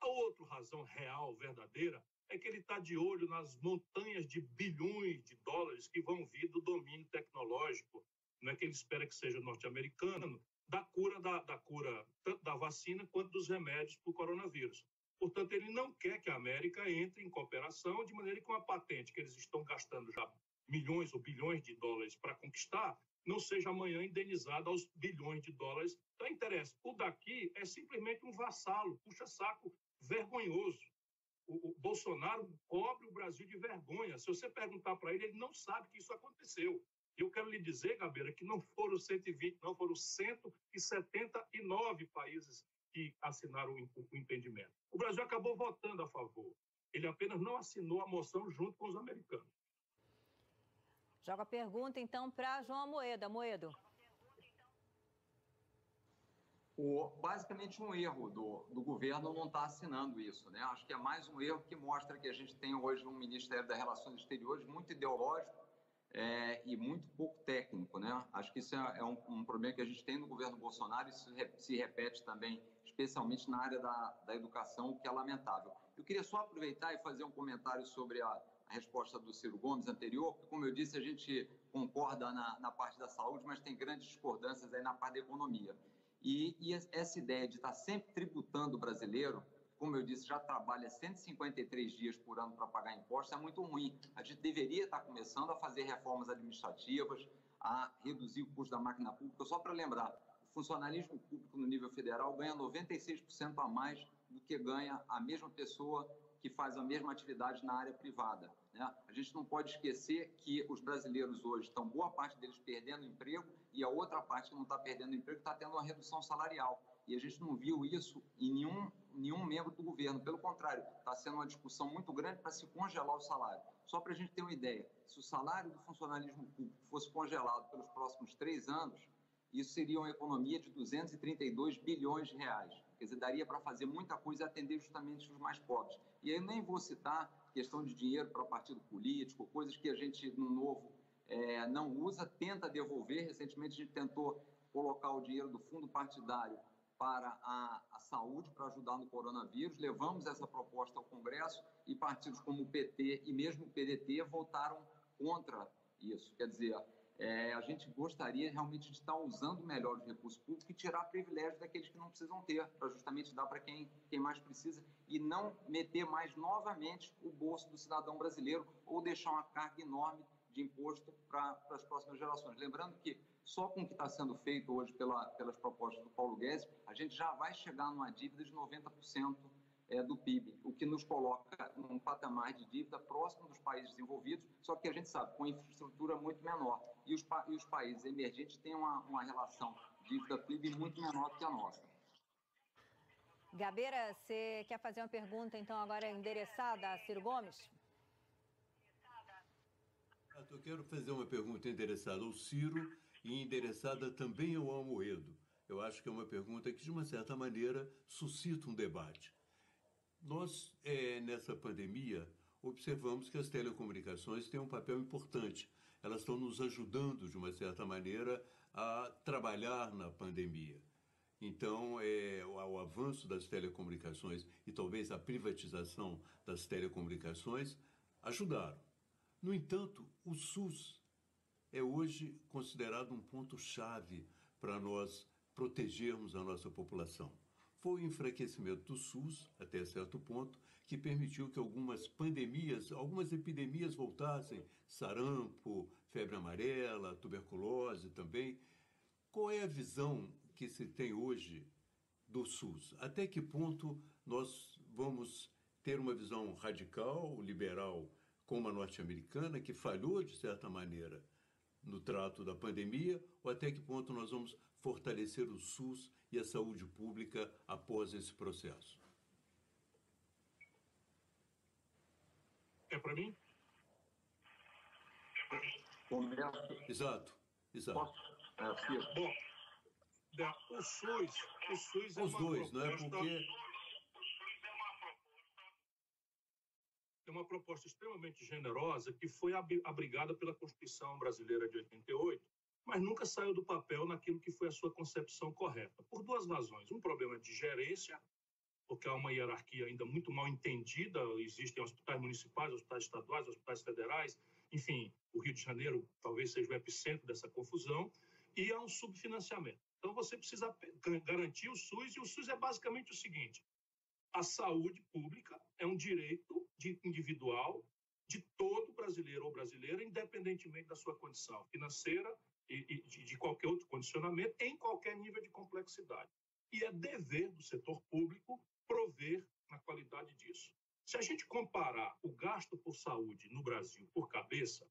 A outra razão real, verdadeira, é que ele está de olho nas montanhas de bilhões de dólares que vão vir do domínio tecnológico, não é que ele espera que seja norte-americano, da cura da, da cura tanto da vacina quanto dos remédios para o coronavírus. Portanto, ele não quer que a América entre em cooperação de maneira que uma patente que eles estão gastando já milhões ou bilhões de dólares para conquistar não seja amanhã indenizada aos bilhões de dólares. Então, interessa. O daqui é simplesmente um vassalo, puxa-saco vergonhoso. O, o, Bolsonaro cobre o Brasil de vergonha. Se você perguntar para ele, ele não sabe que isso aconteceu. Eu quero lhe dizer, Gabeira, que não foram 120, não foram 179 países que assinaram o impedimento. O Brasil acabou votando a favor. Ele apenas não assinou a moção junto com os americanos. Joga a pergunta, então, para João Moeda. Moedo. O, basicamente um erro do, do governo não estar tá assinando isso. Né? Acho que é mais um erro que mostra que a gente tem hoje um Ministério das Relações Exteriores muito ideológico é, e muito pouco técnico. Né? Acho que isso é, é um, um, problema que a gente tem no governo Bolsonaro e isso se repete também, especialmente na área da, da educação, o que é lamentável. Eu queria só aproveitar e fazer um comentário sobre a, a resposta do Ciro Gomes anterior, porque, como eu disse, a gente concorda na, na parte da saúde, mas tem grandes discordâncias aí na parte da economia. E, e essa ideia de estar sempre tributando o brasileiro, como eu disse, já trabalha 153 dias por ano para pagar impostos, é muito ruim. A gente deveria estar começando a fazer reformas administrativas, a reduzir o custo da máquina pública. Só para lembrar, o funcionalismo público no nível federal ganha 96% a mais do que ganha a mesma pessoa que faz a mesma atividade na área privada. Né? A gente não pode esquecer que os brasileiros hoje estão, boa parte deles, perdendo emprego e a outra parte que não está perdendo emprego está tendo uma redução salarial. E a gente não viu isso em nenhum, nenhum membro do governo. Pelo contrário, está sendo uma discussão muito grande para se congelar o salário. Só para a gente ter uma ideia, se o salário do funcionalismo público fosse congelado pelos próximos três anos, isso seria uma economia de 232 bilhões de reais. Quer dizer, daria para fazer muita coisa e atender justamente os mais pobres. E aí nem vou citar questão de dinheiro para partido político, coisas que a gente, no novo, é, não usa, tenta devolver. Recentemente a gente tentou colocar o dinheiro do fundo partidário para a, a saúde, para ajudar no coronavírus. Levamos essa proposta ao Congresso e partidos como o PT e mesmo o PDT votaram contra isso. Quer dizer, é, a gente gostaria realmente de estar usando melhor os recursos públicos e tirar privilégios daqueles que não precisam ter, para justamente dar para quem, quem mais precisa e não meter mais novamente o bolso do cidadão brasileiro ou deixar uma carga enorme de imposto para as próximas gerações. Lembrando que só com o que está sendo feito hoje pela, pelas propostas do Paulo Guedes, a gente já vai chegar numa dívida de 90% é, do PIB, o que nos coloca num patamar de dívida próximo dos países desenvolvidos, só que a gente sabe, com infraestrutura muito menor. E os, e os países emergentes têm uma, uma relação dívida-PIB muito menor do que a nossa. Gabeira, você quer fazer uma pergunta, então, agora endereçada a Ciro Gomes? Eu quero fazer uma pergunta endereçada ao Ciro e endereçada também ao Almoedo. Eu acho que é uma pergunta que, de uma certa maneira, suscita um debate. Nós, é, nessa pandemia, observamos que as telecomunicações têm um papel importante. Elas estão nos ajudando, de uma certa maneira, a trabalhar na pandemia. Então, é, o, avanço das telecomunicações e talvez a privatização das telecomunicações ajudaram. No entanto, o SUS é hoje considerado um ponto-chave para nós protegermos a nossa população foi o enfraquecimento do SUS, até certo ponto, que permitiu que algumas pandemias, algumas epidemias voltassem, sarampo, febre amarela, tuberculose também. Qual é a visão que se tem hoje do SUS? Até que ponto nós vamos ter uma visão radical, liberal, como a norte-americana, que falhou de certa maneira no trato da pandemia, ou até que ponto nós vamos fortalecer o SUS e a saúde pública após esse processo? É para mim? Exato, exato. É, Bom, o SUS, o SUS é Os dois, proposta... não é? Porque é uma proposta extremamente generosa que foi abrigada pela Constituição Brasileira de 88 mas nunca saiu do papel naquilo que foi a sua concepção correta. Por duas razões. Um problema de gerência, porque há uma hierarquia ainda muito mal entendida, existem hospitais municipais, hospitais estaduais, hospitais federais, enfim, o Rio de Janeiro talvez seja o epicentro dessa confusão, e há um subfinanciamento. Então você precisa garantir o SUS, e o SUS é basicamente o seguinte: a saúde pública é um direito de individual de todo brasileiro ou brasileira, independentemente da sua condição financeira, de qualquer outro condicionamento em qualquer nível de complexidade. E é dever do setor público prover na qualidade disso. Se a gente comparar o gasto por saúde no Brasil por cabeça,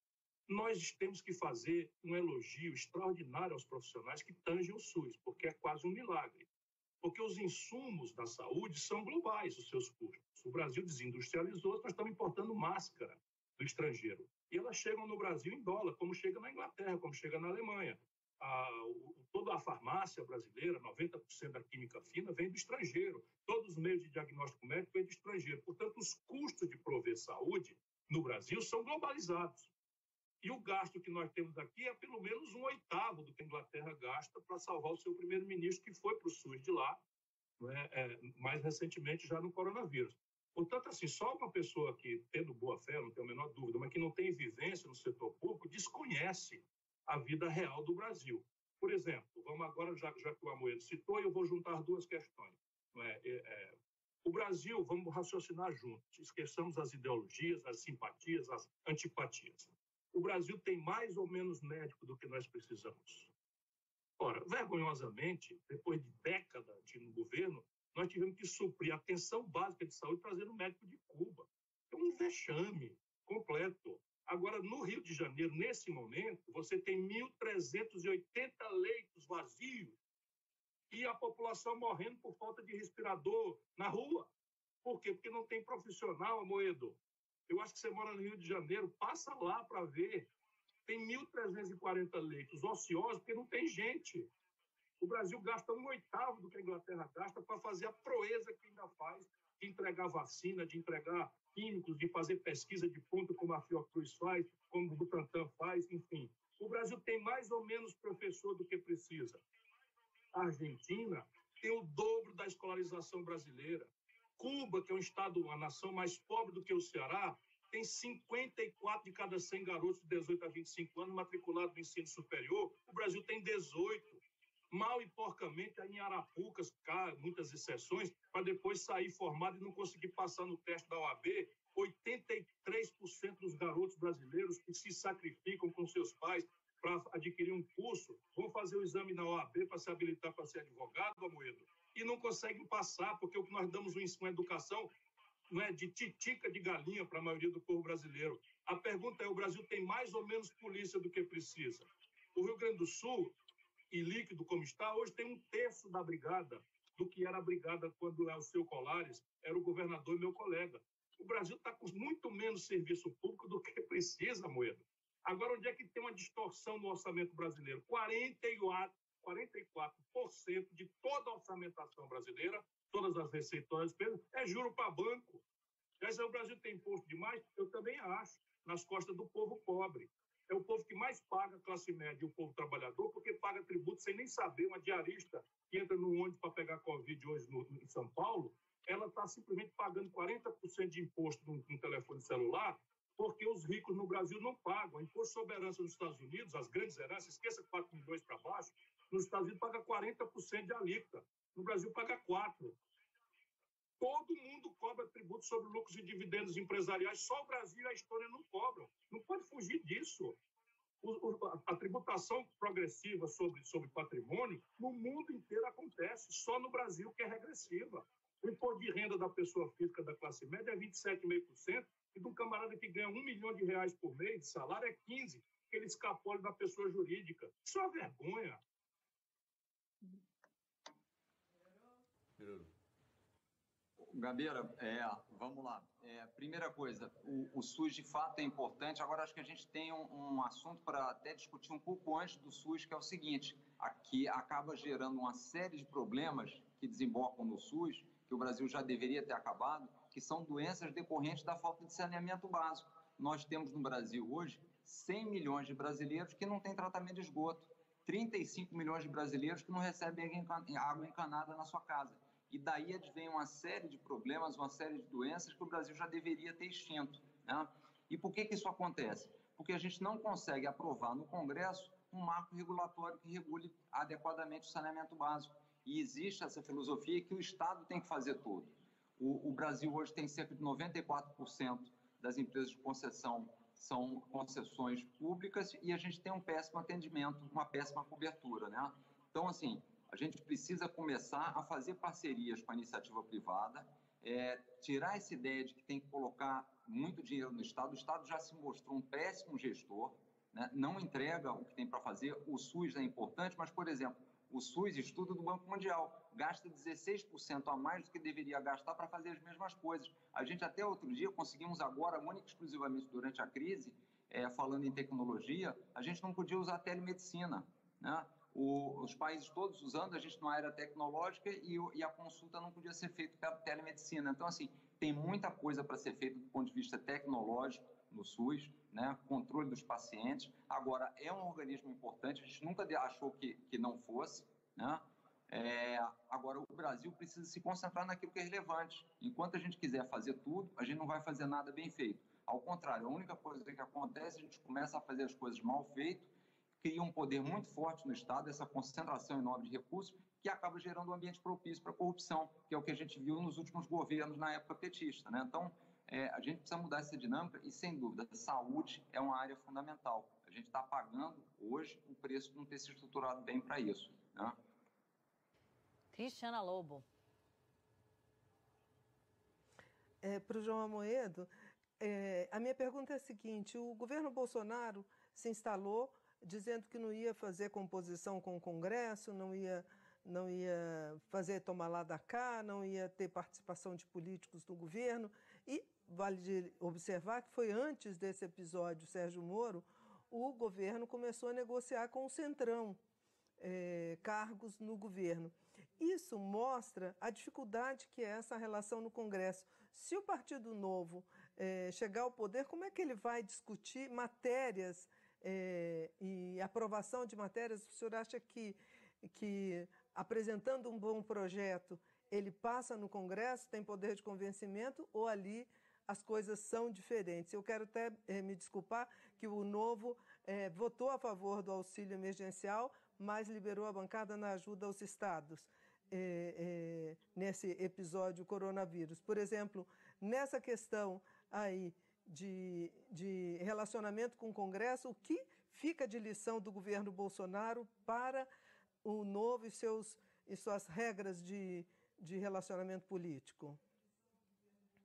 nós temos que fazer um elogio extraordinário aos profissionais que tangem o SUS, porque é quase um milagre. porque os insumos da saúde são globais, os seus custos. O Brasil desindustrializou, nós estamos importando máscara do estrangeiro. E elas chegam no Brasil em dólar, como chega na Inglaterra, como chega na Alemanha. A, o, toda a farmácia brasileira, 90% da química fina, vem do estrangeiro. Todos os meios de diagnóstico médico vêm do estrangeiro. Portanto, os custos de prover saúde no Brasil são globalizados. E o gasto que nós temos aqui é pelo menos um oitavo do que a Inglaterra gasta para salvar o seu primeiro-ministro, que foi para o SUS de lá, é, é, mais recentemente já no coronavírus. Portanto, assim, só uma pessoa que, tendo boa fé, não tenho a menor dúvida, mas que não tem vivência no setor público, desconhece a vida real do Brasil. Por exemplo, vamos agora, já, já que o Amoedo citou, eu vou juntar duas questões. É? É, é, o Brasil, vamos raciocinar juntos, esqueçamos as ideologias, as simpatias, as antipatias. O Brasil tem mais ou menos médico do que nós precisamos. Ora, vergonhosamente, depois de décadas de no governo, nós tivemos que suprir a atenção básica de saúde trazendo médico de Cuba. É um vexame completo. Agora, no Rio de Janeiro, nesse momento, você tem 1.380 leitos vazios e a população morrendo por falta de respirador na rua. Por quê? Porque não tem profissional, Moedo. Eu acho que você mora no Rio de Janeiro, passa lá para ver. Tem 1.340 leitos ociosos porque não tem gente. O Brasil gasta um oitavo do que a Inglaterra gasta para fazer a proeza que ainda faz de entregar vacina, de entregar químicos, de fazer pesquisa de ponta, como a Fiocruz faz, como o Butantan faz, enfim. O Brasil tem mais ou menos professor do que precisa. A Argentina tem o dobro da escolarização brasileira. Cuba, que é um estado, uma nação mais pobre do que o Ceará, tem 54 de cada 100 garotos de 18 a 25 anos matriculados no ensino superior. O Brasil tem 18 mal e porcamente em Arapucas, muitas exceções, para depois sair formado e não conseguir passar no teste da OAB. 83% dos garotos brasileiros que se sacrificam com seus pais para adquirir um curso vão fazer o exame na OAB para se habilitar para ser advogado, Amoedo, e não conseguem passar, porque o que nós damos uma educação não é de titica de galinha para a maioria do povo brasileiro. A pergunta é: o Brasil tem mais ou menos polícia do que precisa? O Rio Grande do Sul e líquido como está, hoje tem um terço da brigada do que era a brigada quando o seu Colares era o governador e meu colega. O Brasil está com muito menos serviço público do que precisa, Moeda. Agora, onde é que tem uma distorção no orçamento brasileiro? 44, 44% de toda a orçamentação brasileira, todas as receitas, todas as despesas, é juro para banco. Essa, o Brasil tem imposto demais? Eu também acho, nas costas do povo pobre é o povo que mais paga a classe média e o povo trabalhador, porque paga tributo sem nem saber. Uma diarista que entra no ônibus para pegar Covid hoje no, em São Paulo, ela está simplesmente pagando 40% de imposto no, telefone celular, porque os ricos no Brasil não pagam. Imposto sobre herança nos Estados Unidos, as grandes heranças, esqueça 4 milhões para baixo, nos Estados Unidos paga 40% de alíquota, no Brasil paga 4%. Todo mundo cobra tributo sobre lucros e dividendos empresariais, só o Brasil e a Estônia não cobram. Não pode fugir disso. O, o, a tributação progressiva sobre, sobre patrimônio no mundo inteiro acontece, só no Brasil que é regressiva. O imposto de renda da pessoa física da classe média é 27,5%, e do camarada que ganha um milhão de reais por mês de salário é 15%, que ele escapole da pessoa jurídica. Isso é uma vergonha. Gabeira, é, vamos lá. É, primeira coisa, o, o, SUS de fato é importante. Agora, acho que a gente tem um, um assunto para até discutir um pouco antes do SUS, que é o seguinte: aqui acaba gerando uma série de problemas que desembocam no SUS, que o Brasil já deveria ter acabado, que são doenças decorrentes da falta de saneamento básico. Nós temos no Brasil hoje 100 milhões de brasileiros que não têm tratamento de esgoto, 35 milhões de brasileiros que não recebem água encanada na sua casa e daí advém uma série de problemas, uma série de doenças que o Brasil já deveria ter extinto. Né? E por que, que isso acontece? Porque a gente não consegue aprovar no Congresso um marco regulatório que regule adequadamente o saneamento básico. E existe essa filosofia que o Estado tem que fazer tudo. O, o Brasil hoje tem cerca de 94% das empresas de concessão são concessões públicas e a gente tem um péssimo atendimento, uma péssima cobertura, né? Então, assim, a gente precisa começar a fazer parcerias com a iniciativa privada, é, tirar essa ideia de que tem que colocar muito dinheiro no Estado. O Estado já se mostrou um péssimo gestor, né? não entrega o que tem para fazer. O SUS é importante, mas, por exemplo, O SUS, estudo do Banco Mundial, gasta 16% a mais do que deveria gastar para fazer as mesmas coisas. A gente até outro dia conseguimos agora, única e exclusivamente durante a crise, é, falando em tecnologia, a gente não podia usar telemedicina, né? O, os países todos usando, a gente não era tecnológica e, e, a consulta não podia ser feita pela telemedicina. Então, assim, tem muita coisa para ser feita do ponto de vista tecnológico no SUS, né? controle dos pacientes. Agora, é um organismo importante, a gente nunca achou que, que não fosse. Né? É, agora, o Brasil precisa se concentrar naquilo que é relevante. Enquanto a gente quiser fazer tudo, a gente não vai fazer nada bem feito. Ao contrário, a única coisa que acontece, a gente começa a fazer as coisas mal feitas cria um poder muito forte no Estado, essa concentração enorme de recursos, que acaba gerando um ambiente propício para a corrupção, que é o que a gente viu nos últimos governos na época petista. Né? Então, é, a gente precisa mudar essa dinâmica e, sem dúvida, saúde é uma área fundamental. A gente está pagando hoje o preço de não ter se estruturado bem para isso. Né? Cristiana Lobo. É, para o João Amoedo, é, a minha pergunta é a seguinte: o governo Bolsonaro se instalou dizendo que não ia fazer composição com o Congresso, não ia, não ia fazer tomar lá da cá, não ia ter participação de políticos no governo. E vale observar que foi antes desse episódio, Sérgio Moro, o governo começou a negociar com o Centrão é, cargos no governo. Isso mostra a dificuldade que é essa relação no Congresso. Se o Partido Novo é, chegar ao poder, como é que ele vai discutir matérias é, e aprovação de matérias, o senhor acha que, que apresentando um bom projeto, ele passa no Congresso, tem poder de convencimento, ou ali as coisas são diferentes? Eu quero até é, me desculpar que o Novo é, votou a favor do auxílio emergencial, mas liberou a bancada na ajuda aos estados. Nesse episódio coronavírus. Por exemplo, nessa questão aí de, de relacionamento com o Congresso, o que fica de lição do governo Bolsonaro para o novo e, seus, e suas regras de, de relacionamento político?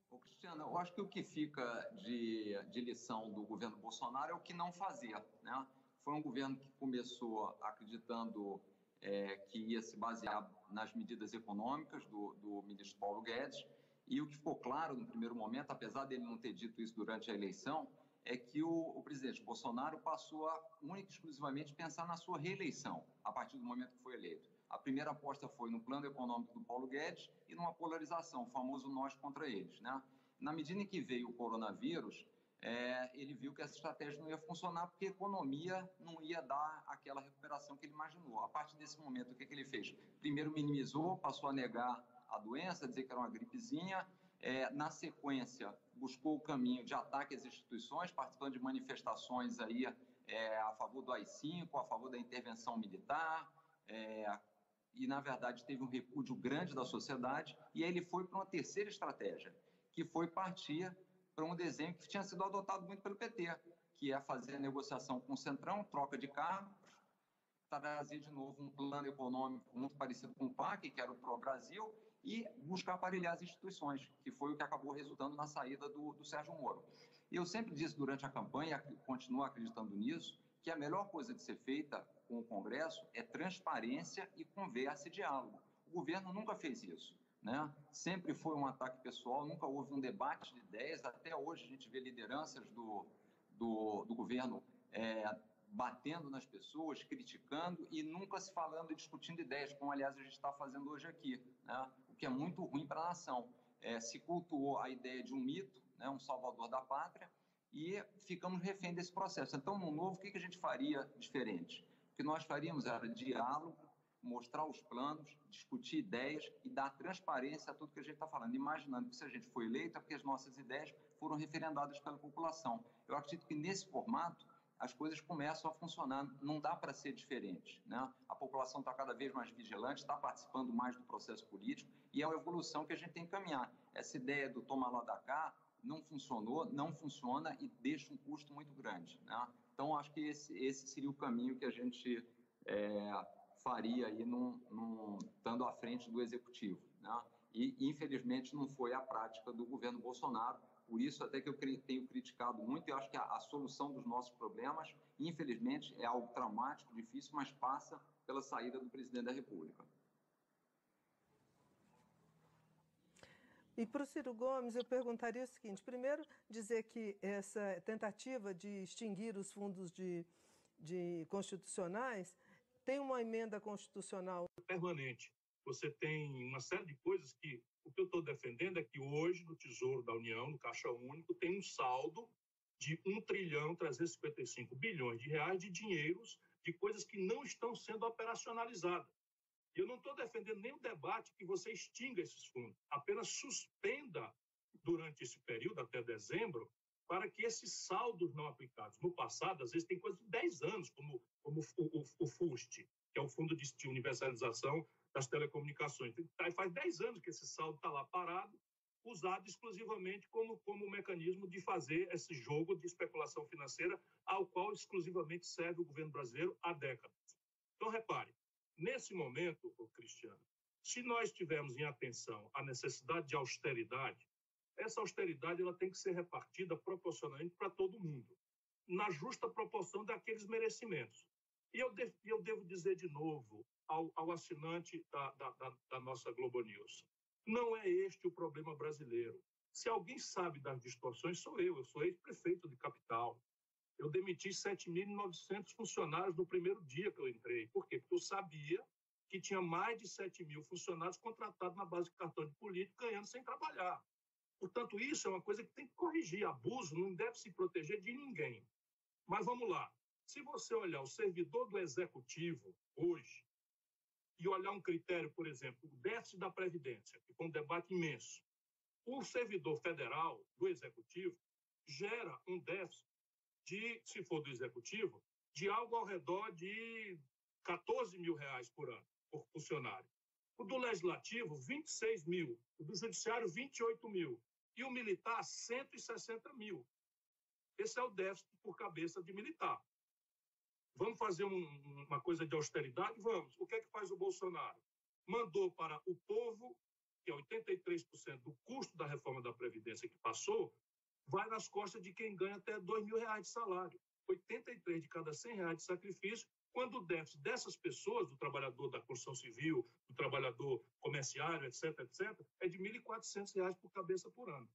Ô, Cristiana, eu acho que o que fica de, de lição do governo Bolsonaro é o que não fazer. Né? Foi um governo que começou acreditando é, que ia se basear nas medidas econômicas do, do ministro Paulo Guedes, e o que ficou claro no primeiro momento, apesar dele não ter dito isso durante a eleição, é que o, o presidente Bolsonaro passou a única e exclusivamente pensar na sua reeleição, a partir do momento que foi eleito. A primeira aposta foi no plano econômico do Paulo Guedes e numa polarização, o famoso nós contra eles. Né? Na medida em que veio o coronavírus, é, ele viu que essa estratégia não ia funcionar porque a economia não ia dar aquela recuperação que ele imaginou. A partir desse momento, o que, que ele fez? Primeiro minimizou, passou a negar a doença, dizer que era uma gripezinha. É, na sequência, buscou o caminho de ataque às instituições, participando de manifestações aí é, a favor do AI-5, a favor da intervenção militar, é, e, na verdade, teve um repúdio grande da sociedade, e aí ele foi para uma terceira estratégia, que foi partir para um desenho que tinha sido adotado muito pelo PT, que é fazer a negociação com o Centrão, troca de cargos, trazer de novo um plano econômico muito parecido com o PAC, que era o Pro Brasil, e buscar aparelhar as instituições, que foi o que acabou resultando na saída do, do Sérgio Moro. E eu sempre disse durante a campanha, continuo acreditando nisso, que a melhor coisa de ser feita com o Congresso é transparência e conversa e diálogo. O governo nunca fez isso. Né? Sempre foi um ataque pessoal, nunca houve um debate de ideias. Até hoje a gente vê lideranças do, do, do governo é, batendo nas pessoas, criticando e nunca se falando e discutindo ideias, como aliás a gente está fazendo hoje aqui. Né? Que é muito ruim para a nação. É, se cultuou a ideia de um mito, né, um salvador da pátria, e ficamos refém desse processo. Então, no novo, o que, que a gente faria diferente? O que nós faríamos era diálogo, mostrar os planos, discutir ideias e dar transparência a tudo que a gente está falando, imaginando que se a gente foi eleito é porque as nossas ideias foram referendadas pela população. Eu acredito que nesse formato as coisas começam a funcionar. Não dá para ser diferente. Né? A população está cada vez mais vigilante, está participando mais do processo político e é uma evolução que a gente tem que caminhar. Essa ideia do tomar lá da cá não funcionou, não funciona e deixa um custo muito grande. Né? Então, acho que esse, esse seria o caminho que a gente é, faria aí num, num, estando à frente do executivo. Né? E, infelizmente, não foi a prática do governo Bolsonaro, Por isso até que eu tenho criticado muito e acho que a, a solução dos nossos problemas, infelizmente, é algo traumático, difícil, mas passa pela saída do presidente da República. E para o Ciro Gomes, eu perguntaria o seguinte: primeiro, dizer que essa tentativa de extinguir os fundos de, de constitucionais tem uma emenda constitucional permanente. Você tem uma série de coisas que o que eu estou defendendo é que hoje no Tesouro da União, no Caixa Único, tem um saldo de 1 trilhão 355 bilhões de reais de dinheiros de coisas que não estão sendo operacionalizadas. E eu não estou defendendo nenhum debate que você extinga esses fundos, apenas suspenda durante esse período, até dezembro, para que esses saldos não aplicados. No passado, às vezes, tem coisa de 10 anos, como, como o, o, o FUST, que é o Fundo de Universalização das Telecomunicações. Faz 10 anos que esse saldo está lá parado, usado exclusivamente como, como mecanismo de fazer esse jogo de especulação financeira, ao qual exclusivamente serve o governo brasileiro há décadas. Então, repare, Nesse momento, Cristiano, se nós tivermos em atenção a necessidade de austeridade, essa austeridade ela tem que ser repartida proporcionalmente para todo mundo, na justa proporção daqueles merecimentos. E eu, devo, eu devo dizer de novo ao, ao assinante da, da, da, da nossa Globo News: não é este o problema brasileiro. Se alguém sabe das distorções, sou eu. Eu sou ex-prefeito de capital. Eu demiti 7.900 funcionários no primeiro dia que eu entrei. Por quê? Porque eu sabia que tinha mais de 7 mil funcionários contratados na base de cartão de político, ganhando sem trabalhar. Portanto, isso é uma coisa que tem que corrigir. Abuso não deve se proteger de ninguém. Mas vamos lá. Se você olhar o servidor do executivo hoje e olhar um critério, por exemplo, o déficit da Previdência, que foi um debate imenso, o servidor federal do executivo gera um déficit de, se for do executivo, de algo ao redor de 14 mil reais por ano, por funcionário. O do legislativo, 26 mil. O do judiciário, 28 mil. E o militar, 160 mil. Esse é o déficit por cabeça de militar. Vamos fazer um, uma coisa de austeridade? Vamos. O que é que faz o Bolsonaro? Mandou para o povo, que é 83% do custo da reforma da Previdência que passou, vai nas costas de quem ganha até mil reais de salário. 83 de cada 100 reais de sacrifício, quando o déficit dessas pessoas, do trabalhador da construção civil, do trabalhador comerciário, etc., etc., é de 1.400 reais por cabeça por ano.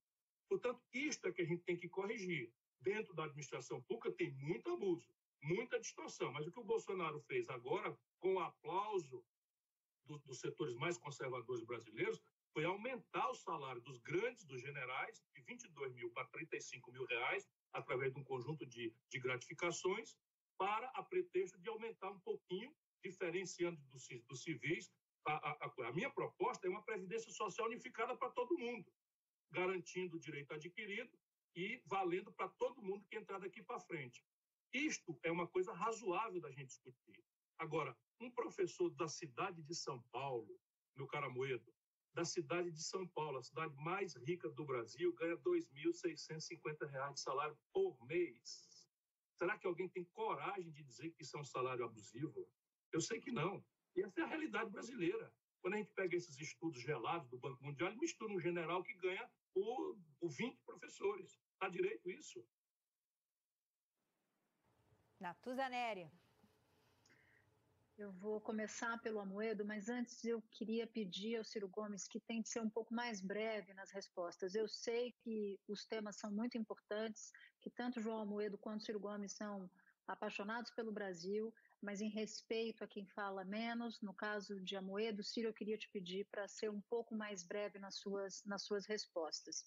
Portanto, isto é que a gente tem que corrigir. Dentro da administração pública tem muito abuso, muita distorção, mas o que o Bolsonaro fez agora, com o aplauso do, dos setores mais conservadores brasileiros, foi aumentar o salário dos grandes, dos generais, de 22 mil para 35 mil reais, através de um conjunto de, de gratificações, para a pretexto de aumentar um pouquinho, diferenciando dos, civis. A, a, a minha proposta é uma previdência social unificada para todo mundo, garantindo o direito adquirido e valendo para todo mundo que entrar daqui para frente. Isto é uma coisa razoável da gente discutir. Agora, um professor da cidade de São Paulo, meu cara Moedo, da cidade de São Paulo, a cidade mais rica do Brasil, ganha R$ 2.650 de salário por mês. Será que alguém tem coragem de dizer que isso é um salário abusivo? Eu sei que não. E essa é a realidade brasileira. Quando a gente pega esses estudos gelados do Banco Mundial, ele mistura um general que ganha o, o 20 professores. Está direito isso? Natuza Néria. Eu vou começar pelo Amoedo, mas antes eu queria pedir ao Ciro Gomes que tente ser um pouco mais breve nas respostas. Eu sei que os temas são muito importantes, que tanto João Amoedo quanto Ciro Gomes são apaixonados pelo Brasil, mas em respeito a quem fala menos, no caso de Amoedo, Ciro, eu queria te pedir para ser um pouco mais breve nas suas, nas suas respostas.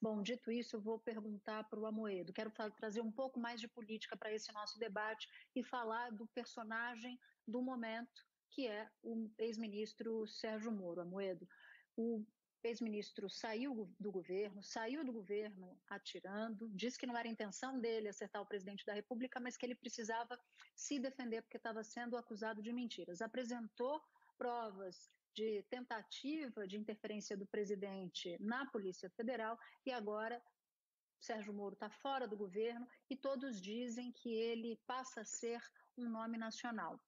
Bom, dito isso, eu vou perguntar para o Amoedo. Quero trazer um pouco mais de política para esse nosso debate e falar do personagem do momento, que é o ex-ministro Sérgio Moro. Amoedo, o ex-ministro saiu do governo, saiu do governo atirando, disse que não era intenção dele acertar o presidente da República, mas que ele precisava se defender porque estava sendo acusado de mentiras. Apresentou provas de tentativa de interferência do presidente na Polícia Federal e agora Sérgio Moro está fora do governo e todos dizem que ele passa a ser um nome nacional.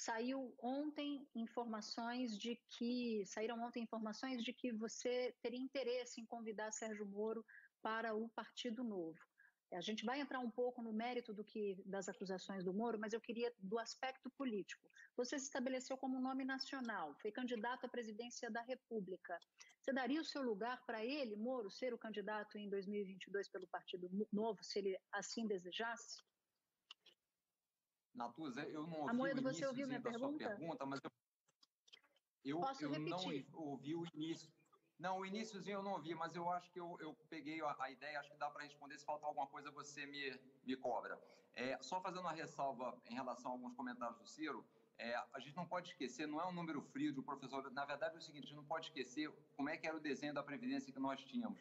Saiu ontem informações de que saíram ontem informações de que você teria interesse em convidar Sérgio Moro para o Partido Novo. A gente vai entrar um pouco no mérito do que das acusações do Moro, mas eu queria do aspecto político. Você se estabeleceu como nome nacional, foi candidato à presidência da República. Você daria o seu lugar para ele, Moro, ser o candidato em 2022 pelo Partido Novo, se ele assim desejasse? Natuza, eu não ouvi Amoedo, o você ouviu minha pergunta? pergunta? mas eu, eu, Posso eu não ouvi o início. Não, o iníciozinho eu não ouvi, mas eu acho que eu, eu peguei a, a ideia, acho que dá para responder. Se faltar alguma coisa, você me, me cobra. É, só fazendo uma ressalva em relação a alguns comentários do Ciro, é, a gente não pode esquecer, não é um número frio do professor. Na verdade, é o seguinte: a gente não pode esquecer como é que era o desenho da Previdência que nós tínhamos.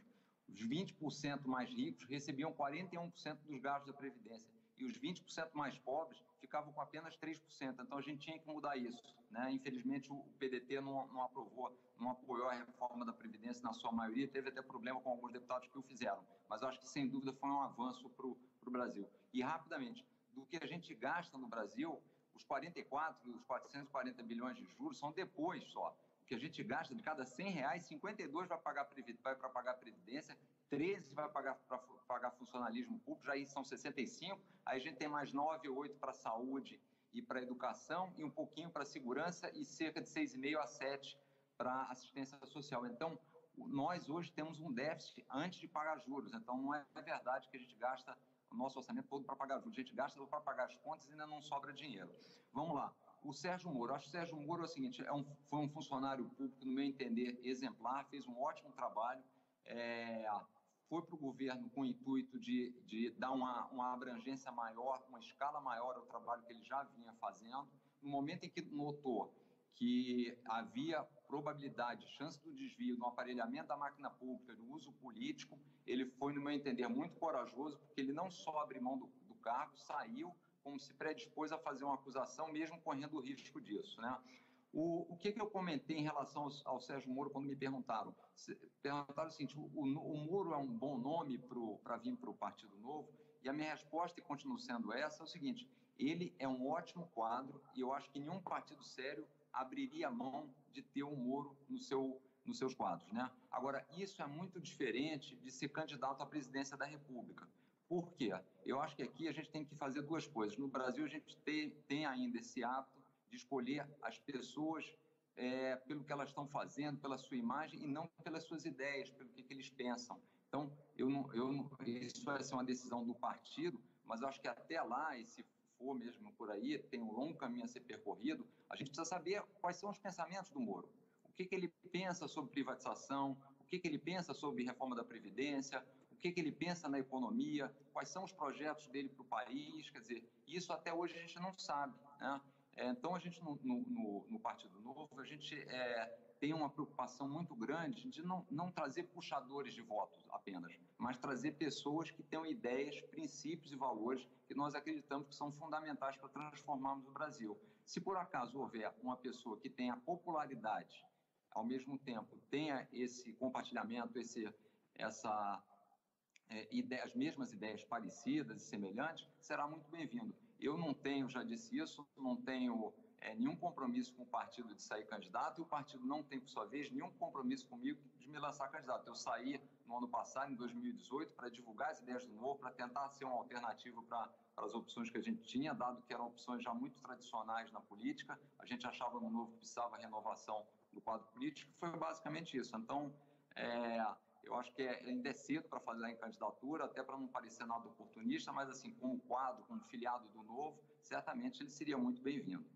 Os 20% mais ricos recebiam 41% dos gastos da Previdência e os 20% mais pobres ficavam com apenas 3%. Então a gente tinha que mudar isso. Né? Infelizmente o PDT não, não aprovou, não apoiou a reforma da Previdência na sua maioria, teve até problema com alguns deputados que o fizeram. Mas acho que sem dúvida foi um avanço para o Brasil. E rapidamente, do que a gente gasta no Brasil, os 44, os 440 bilhões de juros são depois só. Que a gente gasta de cada 100 reais, 52 vai pagar para pagar previdência, 13 vai pagar para pagar funcionalismo público, já aí são 65, aí a gente tem mais 9 ou 8 para saúde e para educação e um pouquinho para segurança e cerca de 6,5 a 7 para assistência social. Então, nós hoje temos um déficit antes de pagar juros, então não é verdade que a gente gasta o nosso orçamento todo para pagar juros, a gente gasta para pagar as contas e ainda não sobra dinheiro. Vamos lá. O Sérgio Moro, acho que o Sérgio Moro é o seguinte, é um, foi um funcionário público, no meu entender, exemplar, fez um ótimo trabalho, é, foi para o governo com o intuito de, de dar uma, uma abrangência maior, uma escala maior ao trabalho que ele já vinha fazendo. No momento em que notou que havia probabilidade, chance do desvio, do aparelhamento da máquina pública, do uso político, ele foi, no meu entender, muito corajoso, porque ele não só abriu mão do, do cargo, saiu, como se predispôs a fazer uma acusação, mesmo correndo o risco disso. Né? O, o que, que, eu comentei em relação ao, ao, Sérgio Moro quando me perguntaram? Se, perguntaram o seguinte: o, Moro é um bom nome para vir para o Partido Novo? E a minha resposta, e continua sendo essa, é o seguinte: ele é um ótimo quadro e eu acho que nenhum partido sério abriria mão de ter o Moro no seu, nos seus quadros. Né? Agora, isso é muito diferente de ser candidato à presidência da República. Por quê? Eu acho que aqui a gente tem que fazer duas coisas. No Brasil, a gente tem, tem ainda esse ato de escolher as pessoas é, pelo que elas estão fazendo, pela sua imagem e não pelas suas ideias, pelo que, que eles pensam. Então, eu não, eu não, isso vai ser uma decisão do partido, mas eu acho que até lá, e se for mesmo por aí, tem um longo caminho a ser percorrido, a gente precisa saber quais são os pensamentos do Moro. O que, que ele pensa sobre privatização, o que, que ele pensa sobre reforma da Previdência, o que, que ele pensa na economia, quais são os projetos dele para o país, quer dizer, isso até hoje a gente não sabe, né? É, então, a gente, no, no, no, Partido Novo, a gente é, tem uma preocupação muito grande de não, não trazer puxadores de votos apenas, mas trazer pessoas que tenham ideias, princípios e valores que nós acreditamos que são fundamentais para transformarmos o Brasil. Se por acaso houver uma pessoa que tenha popularidade, ao mesmo tempo tenha esse compartilhamento, esse, essa é, as mesmas ideias parecidas e semelhantes, será muito bem-vindo. Eu não tenho, já disse isso, não tenho é, nenhum compromisso com o partido de sair candidato e o partido não tem, por sua vez, nenhum compromisso comigo de me lançar candidato. Eu saí no ano passado, em 2018, para divulgar as ideias do novo, para tentar ser uma alternativa para as opções que a gente tinha, dado que eram opções já muito tradicionais na política. A gente achava no novo que precisava renovação do quadro político. Foi basicamente isso. Então, é, eu acho que é, ainda é cedo para fazer em candidatura, até para não parecer nada oportunista, mas assim, como quadro, como filiado do Novo, certamente ele seria muito bem-vindo.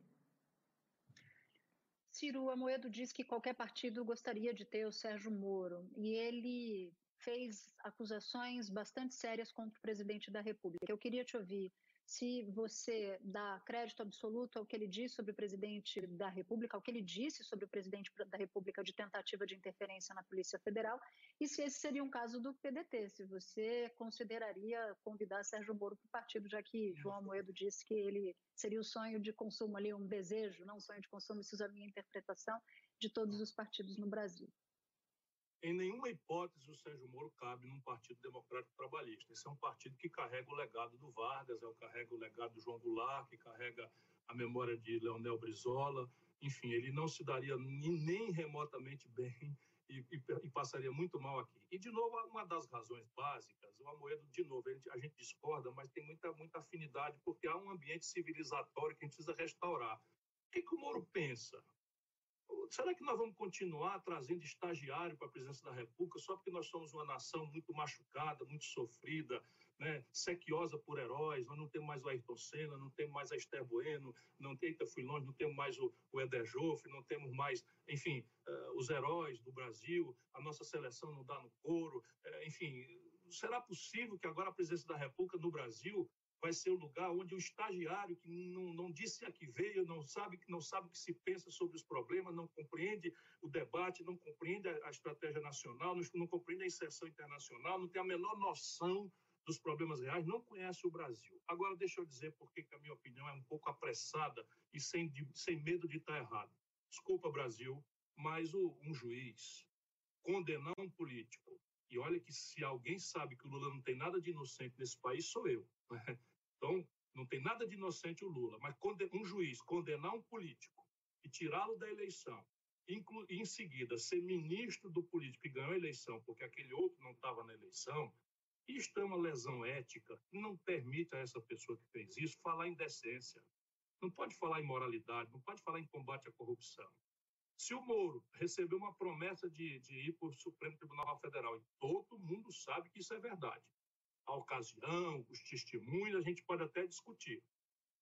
Ciro Amoedo diz que qualquer partido gostaria de ter o Sérgio Moro, e ele fez acusações bastante sérias contra o presidente da República. Eu queria te ouvir se você dá crédito absoluto ao que ele disse sobre o presidente da República, ao que ele disse sobre o presidente da República de tentativa de interferência na Polícia Federal, e se esse seria um caso do PDT, se você consideraria convidar Sérgio Moro para o partido, já que João Moedo disse que ele seria o sonho de consumo ali, um desejo, não um sonho de consumo, isso é a minha interpretação, de todos os partidos no Brasil. Em nenhuma hipótese o Sérgio Moro cabe num partido democrático trabalhista. Esse é um partido que carrega o legado do Vargas, é o carrega o legado do João Goulart, que carrega a memória de Leonel Brizola. Enfim, ele não se daria nem remotamente bem e, e, e, passaria muito mal aqui. E, de novo, uma das razões básicas, o Amoedo, de novo, a gente, a gente discorda, mas tem muita, muita afinidade, porque há um ambiente civilizatório que a gente precisa restaurar. O que, que o Moro pensa? Será que nós vamos continuar trazendo estagiário para a presidência da República só porque nós somos uma nação muito machucada, muito sofrida, né, sequiosa por heróis? Nós não temos mais o Ayrton Senna, não temos mais a Esther Bueno, não tem, fui longe, não temos mais o, o Eder Joffre, não temos mais, enfim, uh, os heróis do Brasil, a nossa seleção não dá no couro, uh, enfim. Será possível que agora a presidência da República no Brasil vai ser o lugar onde o estagiário que não, não disse a que veio, não sabe não sabe o que se pensa sobre os problemas, não compreende o debate, não compreende a, estratégia nacional, não, compreende a inserção internacional, não tem a menor noção dos problemas reais, não conhece o Brasil. Agora, deixa eu dizer porque que a minha opinião é um pouco apressada e sem, sem medo de estar errado. Desculpa, Brasil, mas o, um juiz condenar um político, e olha que se alguém sabe que o Lula não tem nada de inocente nesse país, sou eu. Então, não tem nada de inocente o Lula, mas um juiz condenar um político e tirá-lo da eleição, e em seguida ser ministro do político e ganhar a eleição porque aquele outro não estava na eleição, isto é uma lesão ética não permite a essa pessoa que fez isso falar em decência. Não pode falar em moralidade, não pode falar em combate à corrupção. Se o Moro recebeu uma promessa de, de ir para o Supremo Tribunal Federal, e todo mundo sabe que isso é verdade, a ocasião, os testemunhos, a gente pode até discutir.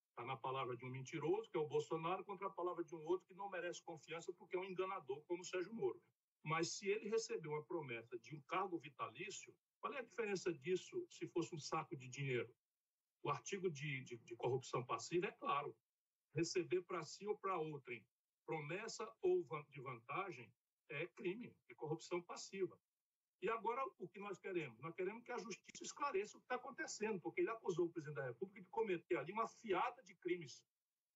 Está na palavra de um mentiroso, que é o Bolsonaro, contra a palavra de um outro que não merece confiança porque é um enganador, como o Sérgio Moro. Mas se ele recebeu uma promessa de um cargo vitalício, qual é a diferença disso se fosse um saco de dinheiro? O artigo de, de, de corrupção passiva é claro. Receber para si ou para outrem promessa ou de vantagem é crime, é corrupção passiva. E agora, o que nós queremos? Nós queremos que a justiça esclareça o que está acontecendo, porque ele acusou o presidente da República de cometer ali uma fiada de crimes.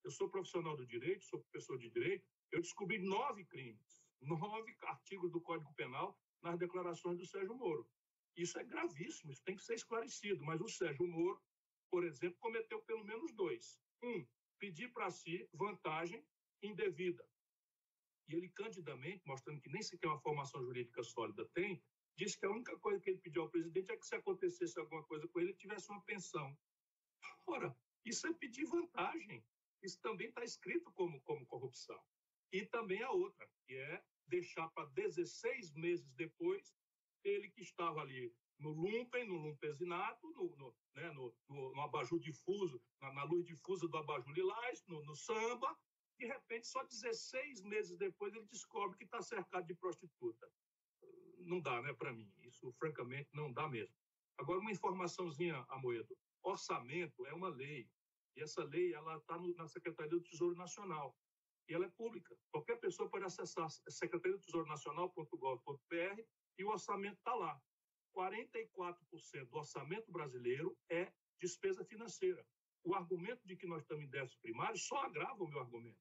Eu sou profissional do direito, sou professor de direito, eu descobri nove crimes, nove artigos do Código Penal nas declarações do Sérgio Moro. Isso é gravíssimo, isso tem que ser esclarecido. Mas o Sérgio Moro, por exemplo, cometeu pelo menos dois. Um, pedir para si vantagem indevida. E ele, candidamente, mostrando que nem sequer uma formação jurídica sólida tem, disse que a única coisa que ele pediu ao presidente é que se acontecesse alguma coisa com ele, ele tivesse uma pensão. Ora, isso é pedir vantagem. Isso também está escrito como, como corrupção. E também a outra, que é deixar para 16 meses depois ele que estava ali no lumpen, no lumpesinato, no, no, né, no, no, no abajur difuso, na, na, luz difusa do abajur lilás, no, no samba, de repente, só 16 meses depois, ele descobre que está cercado de prostituta não dá, né, para mim. Isso, francamente, não dá mesmo. Agora, uma informaçãozinha, Amoedo. Orçamento é uma lei. E essa lei ela está na Secretaria do Tesouro Nacional. E ela é pública. Qualquer pessoa pode acessar secretaria do Tesouro Nacional.gov.br e o orçamento está lá. 44% do orçamento brasileiro é despesa financeira. O argumento de que nós estamos em déficit primário só agrava o meu argumento.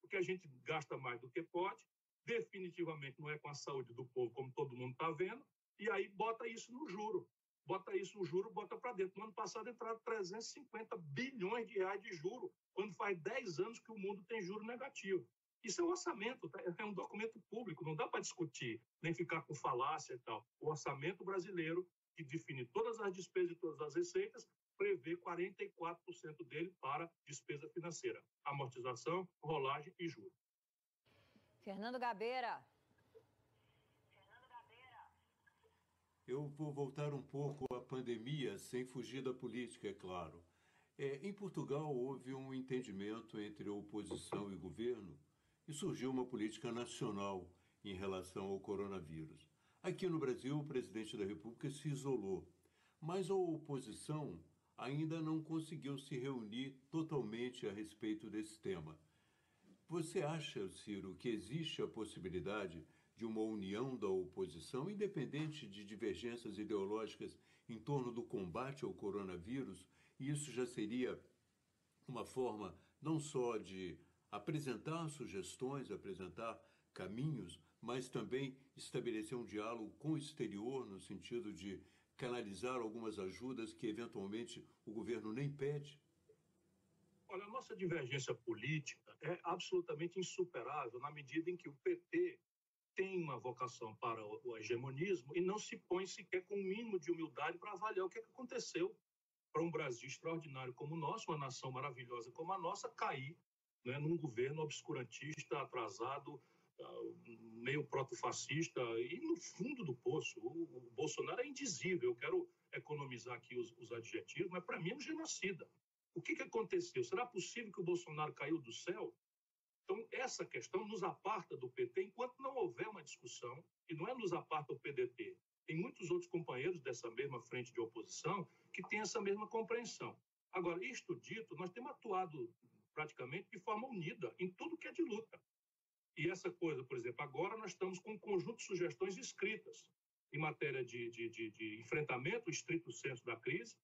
Porque a gente gasta mais do que pode, definitivamente não é com a saúde do povo, como todo mundo está vendo, e aí bota isso no juro. Bota isso no juro, bota para dentro. No ano passado entraram 350 bilhões de reais de juro, quando faz 10 anos que o mundo tem juro negativo. Isso é um orçamento, tá? é um documento público, não dá para discutir, nem ficar com falácia e tal. O orçamento brasileiro, que define todas as despesas e todas as receitas, prevê 44% dele para despesa financeira, amortização, rolagem e juros. Fernando Gabeira. Eu vou voltar um pouco à pandemia, sem fugir da política, é claro. É, em Portugal, houve um entendimento entre oposição e governo e surgiu uma política nacional em relação ao coronavírus. Aqui no Brasil, o presidente da República se isolou, mas a oposição ainda não conseguiu se reunir totalmente a respeito desse tema. Você acha, Ciro, que existe a possibilidade de uma união da oposição, independente de divergências ideológicas em torno do combate ao coronavírus? E isso já seria uma forma não só de apresentar sugestões, apresentar caminhos, mas também estabelecer um diálogo com o exterior, no sentido de canalizar algumas ajudas que eventualmente o governo nem pede? Olha, a nossa divergência política é absolutamente insuperável na medida em que o PT tem uma vocação para o hegemonismo e não se põe sequer com o um mínimo de humildade para avaliar o que, é que aconteceu para um Brasil extraordinário como o nosso, uma nação maravilhosa como a nossa, cair né, num governo obscurantista, atrasado, ah, meio proto-fascista e no fundo do poço. O, Bolsonaro é indizível. Eu quero economizar aqui os, os adjetivos, mas para mim é um genocida. O que, que aconteceu? Será possível que o Bolsonaro caiu do céu? Então, essa questão nos aparta do PT enquanto não houver uma discussão, e não é nos aparta o PDT. Tem muitos outros companheiros dessa mesma frente de oposição que têm essa mesma compreensão. Agora, isto dito, nós temos atuado praticamente de forma unida em tudo que é de luta. E essa coisa, por exemplo, agora nós estamos com um conjunto de sugestões escritas em matéria de, de, de, de enfrentamento, estrito senso da crise.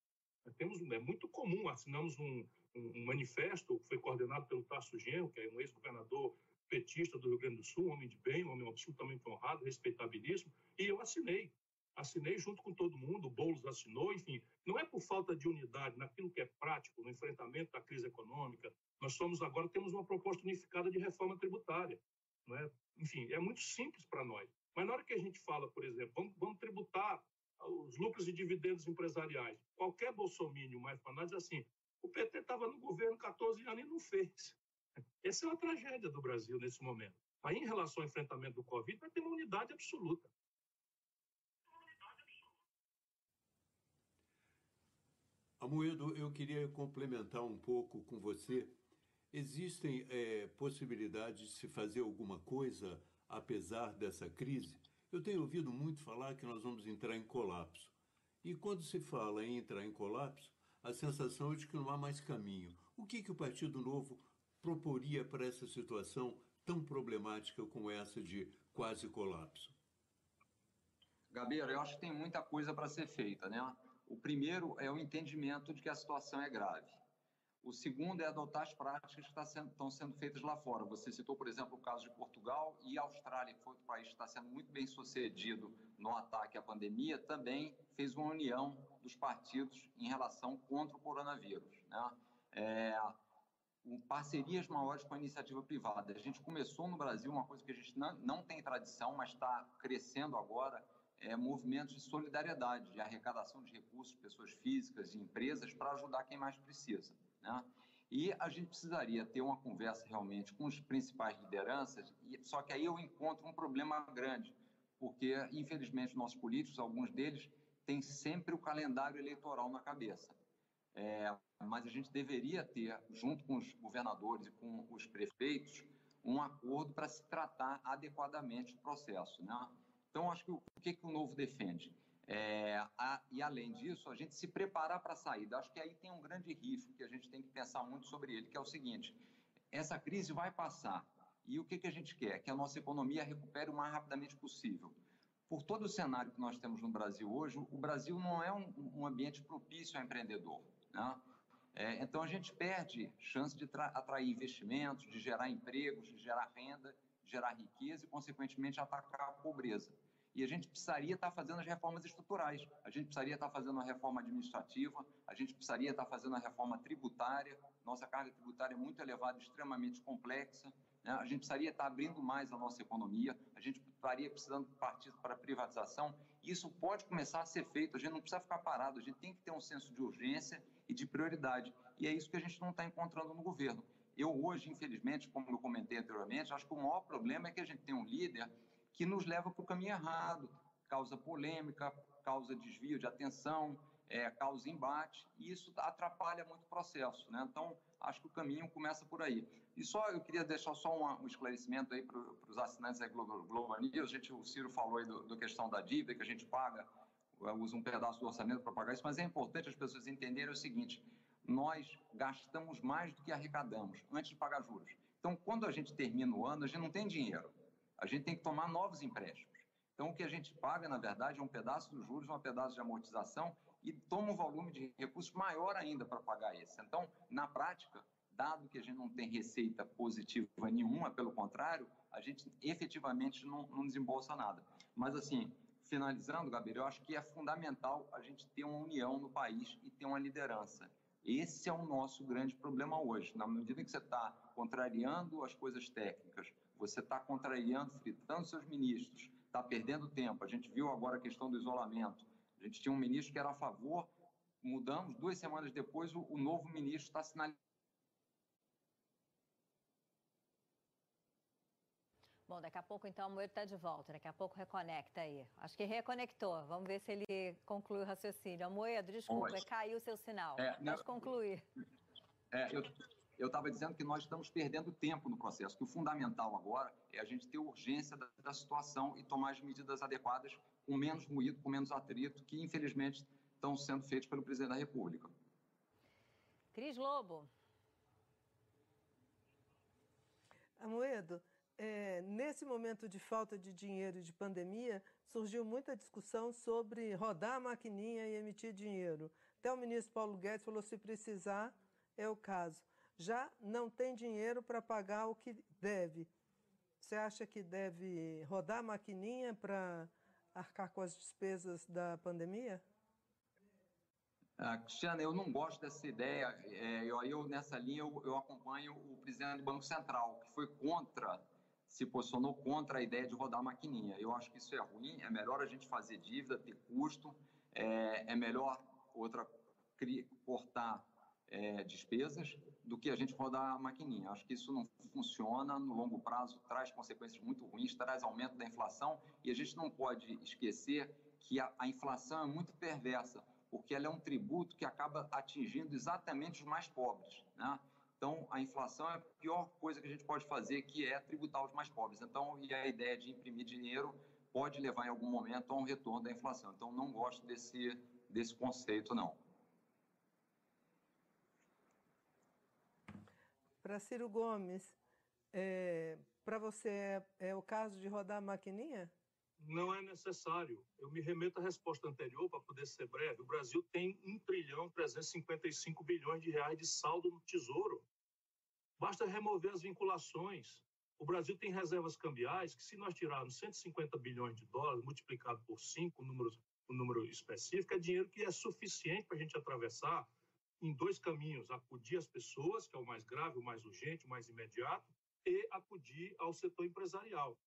Temos, é muito comum, assinamos um, um, manifesto que foi coordenado pelo Tasso Genro, que é um ex-governador petista do Rio Grande do Sul, um homem de bem, um homem absolutamente honrado, respeitabilíssimo, e eu assinei. Assinei junto com todo mundo, o Boulos assinou, enfim. Não é por falta de unidade naquilo que é prático, no enfrentamento da crise econômica. Nós somos agora, temos uma proposta unificada de reforma tributária. Não é? Enfim, é muito simples para nós. Mas na hora que a gente fala, por exemplo, vamos, vamos tributar os lucros e dividendos empresariais, qualquer bolsomínio mais para nós assim, o PT estava no governo 14 anos e não fez. Essa é uma tragédia do Brasil nesse momento. Aí, em relação ao enfrentamento do Covid, vai ter uma unidade absoluta. Amoedo, eu queria complementar um pouco com você. Existem é, possibilidades de se fazer alguma coisa apesar dessa crise? Eu tenho ouvido muito falar que nós vamos entrar em colapso. E quando se fala em entrar em colapso, a sensação é de que não há mais caminho. O que, que o Partido Novo proporia para essa situação tão problemática como essa de quase colapso? Gabriel, eu acho que tem muita coisa para ser feita, né? O primeiro é o entendimento de que a situação é grave. O segundo é adotar as práticas que estão sendo feitas lá fora. Você citou, por exemplo, o caso de Portugal e Austrália, que foi outro país que está sendo muito bem sucedido no ataque à pandemia, também fez uma união dos partidos em relação contra o coronavírus. Né? É, parcerias maiores com a iniciativa privada. A gente começou no Brasil uma coisa que a gente não, não tem tradição, mas está crescendo agora, é, movimentos de solidariedade, de arrecadação de recursos, pessoas físicas e empresas, para ajudar quem mais precisa. Né? E a gente precisaria ter uma conversa realmente com os principais lideranças, só que aí eu encontro um problema grande, porque, infelizmente, nossos políticos, alguns deles, têm sempre o calendário eleitoral na cabeça. É, mas a gente deveria ter, junto com os governadores e com os prefeitos, um acordo para se tratar adequadamente do processo. Né? Então, acho que o, o que, que o Novo defende? É, a, e, além disso, a gente se preparar para a saída. Acho que aí tem um grande risco que a gente tem que pensar muito sobre ele, que é o seguinte: essa crise vai passar. E o que, que a gente quer? Que a nossa economia recupere o mais rapidamente possível. Por todo o cenário que nós temos no Brasil hoje, o Brasil não é um, um ambiente propício ao empreendedor. Né? É, então, a gente perde chance de atrair investimentos, de gerar empregos, de gerar renda, de gerar riqueza e, consequentemente, atacar a pobreza. E a gente precisaria estar fazendo as reformas estruturais, a gente precisaria estar fazendo a reforma administrativa, a gente precisaria estar fazendo a reforma tributária. Nossa carga tributária é muito elevada, extremamente complexa. Né? A gente precisaria estar abrindo mais a nossa economia, a gente estaria precisando partir para a privatização. Isso pode começar a ser feito, a gente não precisa ficar parado, a gente tem que ter um senso de urgência e de prioridade. E é isso que a gente não está encontrando no governo. Eu hoje, infelizmente, como eu comentei anteriormente, acho que o maior problema é que a gente tem um líder que nos leva para o caminho errado, causa polêmica, causa desvio de atenção, é, causa embate, e isso atrapalha muito o processo. Né? Então, acho que o caminho começa por aí. E só eu queria deixar só um, um esclarecimento aí para os assinantes da Globo, Globo News. A gente, o Ciro falou aí da questão da dívida, que a gente paga, usa um pedaço do orçamento para pagar isso, mas é importante as pessoas entenderem o seguinte: nós gastamos mais do que arrecadamos antes de pagar juros. Então, quando a gente termina o ano, a gente não tem dinheiro a gente tem que tomar novos empréstimos. Então, o que a gente paga, na verdade, é um pedaço dos juros, um pedaço de amortização e toma um volume de recursos maior ainda para pagar esse. Então, na prática, dado que a gente não tem receita positiva nenhuma, pelo contrário, a gente efetivamente não, não desembolsa nada. Mas, assim, finalizando, Gabriel, eu acho que é fundamental a gente ter uma união no país e ter uma liderança. Esse é o nosso grande problema hoje. Na medida que você está contrariando as coisas técnicas, você está contrariando, fritando seus ministros, está perdendo tempo. A gente viu agora a questão do isolamento. A gente tinha um ministro que era a favor, mudamos, duas semanas depois, o, o novo ministro está sinalizando Bom, daqui a pouco então o Moedo está de volta, daqui a pouco reconecta aí. Acho que reconectou. Vamos ver se ele conclui o raciocínio. Moedo, desculpa, Oi. caiu o seu sinal. É, Pode concluir. É, eu estava dizendo que nós estamos perdendo tempo no processo, que o fundamental agora é a gente ter urgência da, da situação e tomar as medidas adequadas com menos ruído, com menos atrito, que infelizmente estão sendo feitos pelo presidente da República. Cris Lobo. Amoedo, é, nesse momento de falta de dinheiro e de pandemia, surgiu muita discussão sobre rodar a maquininha e emitir dinheiro. Até o ministro Paulo Guedes falou: se precisar, é o caso. Já não tem dinheiro para pagar o que deve. Você acha que deve rodar a maquininha para arcar com as despesas da pandemia? Ah, Cristiana, eu não gosto dessa ideia. É, eu, eu, nessa linha, eu, eu acompanho o presidente do Banco Central, que foi contra se posicionou contra a ideia de rodar a maquininha. Eu acho que isso é ruim, é melhor a gente fazer dívida, ter custo, é, é melhor outra cortar é, despesas do que a gente rodar a maquininha. Acho que isso não funciona no longo prazo, traz consequências muito ruins, traz aumento da inflação e a gente não pode esquecer que a, a inflação é muito perversa, porque ela é um tributo que acaba atingindo exatamente os mais pobres, né? Então, a inflação é a pior coisa que a gente pode fazer, que é tributar os mais pobres. Então, e a ideia de imprimir dinheiro pode levar em algum momento a um retorno da inflação. Então, não gosto desse, desse conceito, não. Para Ciro Gomes, é, para você é, é o caso de rodar a maquininha? não é necessário. Eu me remeto à resposta anterior para poder ser breve. O Brasil tem 1 trilhão 355 bilhões de reais de saldo no Tesouro. Basta remover as vinculações. O Brasil tem reservas cambiais que, se nós tirarmos 150 bilhões de dólares, multiplicado por 5, um número, um número específico, é dinheiro que é suficiente para a gente atravessar em dois caminhos: acudir as pessoas, que é o mais grave, o mais urgente, o mais imediato, e acudir ao setor empresarial.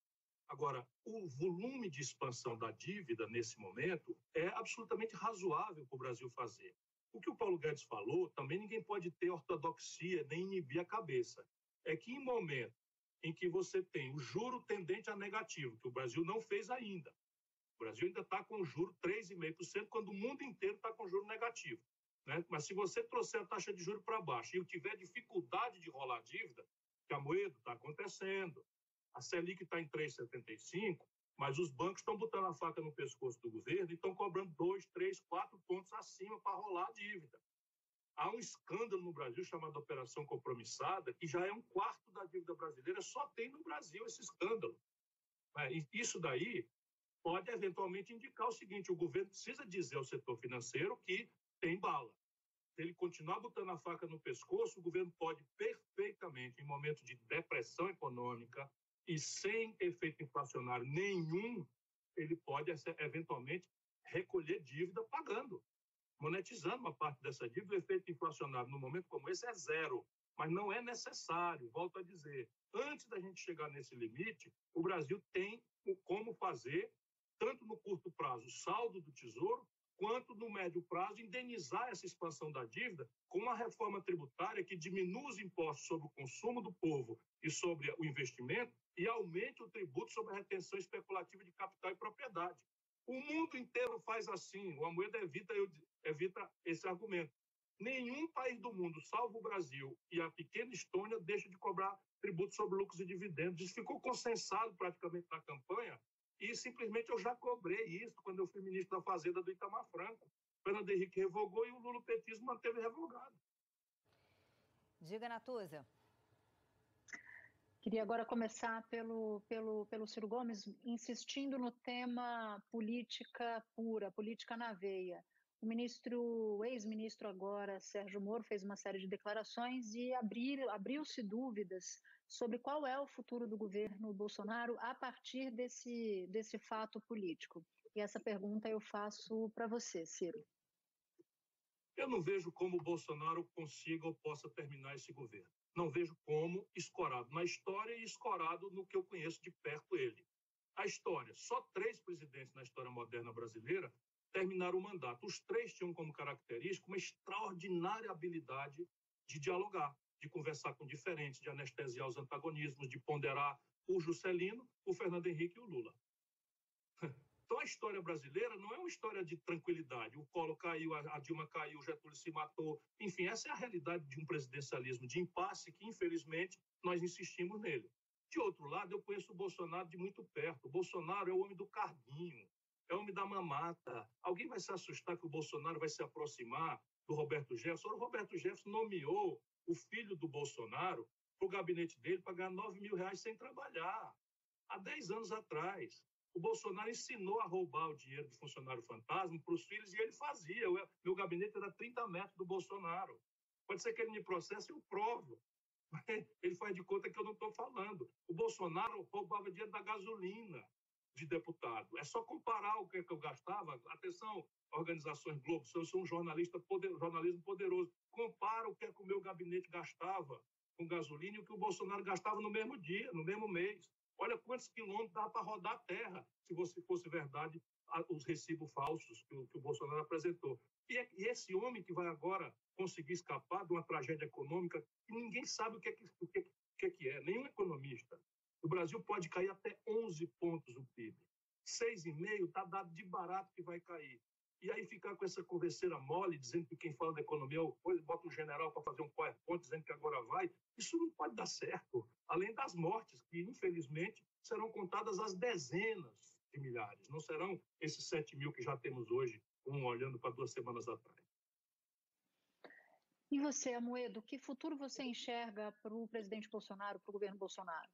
Agora, o volume de expansão da dívida nesse momento é absolutamente razoável para o Brasil fazer. O que o Paulo Guedes falou, também ninguém pode ter ortodoxia nem inibir a cabeça. É que em momento em que você tem o juro tendente a negativo, que o Brasil não fez ainda, o Brasil ainda está com o juro 3,5%, quando o mundo inteiro está com juro negativo. Né? Mas se você trouxer a taxa de juro para baixo e tiver dificuldade de rolar dívida, que a moeda está acontecendo, a Selic está em 3,75, mas os bancos estão botando a faca no pescoço do governo e estão cobrando 2, 3, 4 pontos acima para rolar a dívida. Há um escândalo no Brasil chamado Operação Compromissada, que já é um quarto da dívida brasileira, só tem no Brasil esse escândalo. É, isso daí pode eventualmente indicar o seguinte: o governo precisa dizer ao setor financeiro que tem bala. Se ele continuar botando a faca no pescoço, o governo pode perfeitamente, em momento de depressão econômica, e sem efeito inflacionário nenhum, ele pode eventualmente recolher dívida pagando, monetizando uma parte dessa dívida. O efeito inflacionário no momento como esse é zero, mas não é necessário, volto a dizer. Antes da gente chegar nesse limite, o Brasil tem como fazer, tanto no curto prazo, saldo do tesouro, quanto no médio prazo indenizar essa expansão da dívida com uma reforma tributária que diminua os impostos sobre o consumo do povo e sobre o investimento e aumente o tributo sobre a retenção especulativa de capital e propriedade. O mundo inteiro faz assim. O Amoedo evita, evita esse argumento. Nenhum país do mundo, salvo o Brasil e a pequena Estônia, deixa de cobrar tributo sobre lucros e dividendos. Isso ficou consensado praticamente na campanha e simplesmente eu já cobrei isso quando eu fui ministro da Fazenda do Itamar Franco. Fernando Henrique revogou e o Lula petismo manteve revogado. Diga, Natuza. Queria agora começar pelo, pelo, pelo Ciro Gomes, insistindo no tema política pura, política na veia. O ministro, o ex-ministro agora, Sérgio Moro, fez uma série de declarações e abriu-se dúvidas sobre qual é o futuro do governo Bolsonaro a partir desse, desse fato político. E essa pergunta eu faço para você, Ciro. Eu não vejo como o Bolsonaro consiga ou possa terminar esse governo. não vejo como escorado na história e escorado no que eu conheço de perto ele. A história, só três presidentes na história moderna brasileira terminaram o mandato. Os três tinham como característica uma extraordinária habilidade de dialogar, de conversar com diferentes, de anestesiar os antagonismos, de ponderar o Juscelino, o Fernando Henrique e o Lula. Então, a história brasileira não é uma história de tranquilidade. O Collor caiu, a Dilma caiu, o Getúlio se matou. Enfim, essa é a realidade de um presidencialismo de impasse que, infelizmente, nós insistimos nele. De outro lado, eu conheço o Bolsonaro de muito perto. O Bolsonaro é o homem do carguinho, é o homem da mamata. Alguém vai se assustar que o Bolsonaro vai se aproximar do Roberto Jefferson? O Roberto Jefferson nomeou o filho do Bolsonaro para o gabinete dele para ganhar 9 mil reais sem trabalhar, há 10 anos atrás. O Bolsonaro ensinou a roubar o dinheiro do funcionário fantasma para os filhos e ele fazia. meu gabinete era 30 metros do Bolsonaro. Pode ser que ele me processe e eu provo. Ele faz de conta que eu não estou falando. O Bolsonaro roubava dinheiro da gasolina de deputado. É só comparar o que, é que eu gastava. Atenção, organizações Globo, eu sou um jornalista poder, jornalismo poderoso. Compara o que, é que o meu gabinete gastava com gasolina e o que o Bolsonaro gastava no mesmo dia, no mesmo mês. Olha quantos quilômetros dá para rodar a terra, se você fosse verdade os recibos falsos que o, que o Bolsonaro apresentou. E, é, e, esse homem que vai agora conseguir escapar de uma tragédia econômica que ninguém sabe o que é o que, que, é, que é, nenhum economista. O Brasil pode cair até 11 pontos o PIB. 6,5 está dado de barato que vai cair. E aí ficar com essa converseira mole, dizendo que quem fala da economia é bota um general para fazer um PowerPoint dizendo que agora vai, isso não pode dar certo. Além das mortes, que infelizmente serão contadas às dezenas de milhares, não serão esses 7 mil que já temos hoje, um olhando para duas semanas atrás. E você, Amoedo, que futuro você enxerga para o presidente Bolsonaro, para o governo Bolsonaro?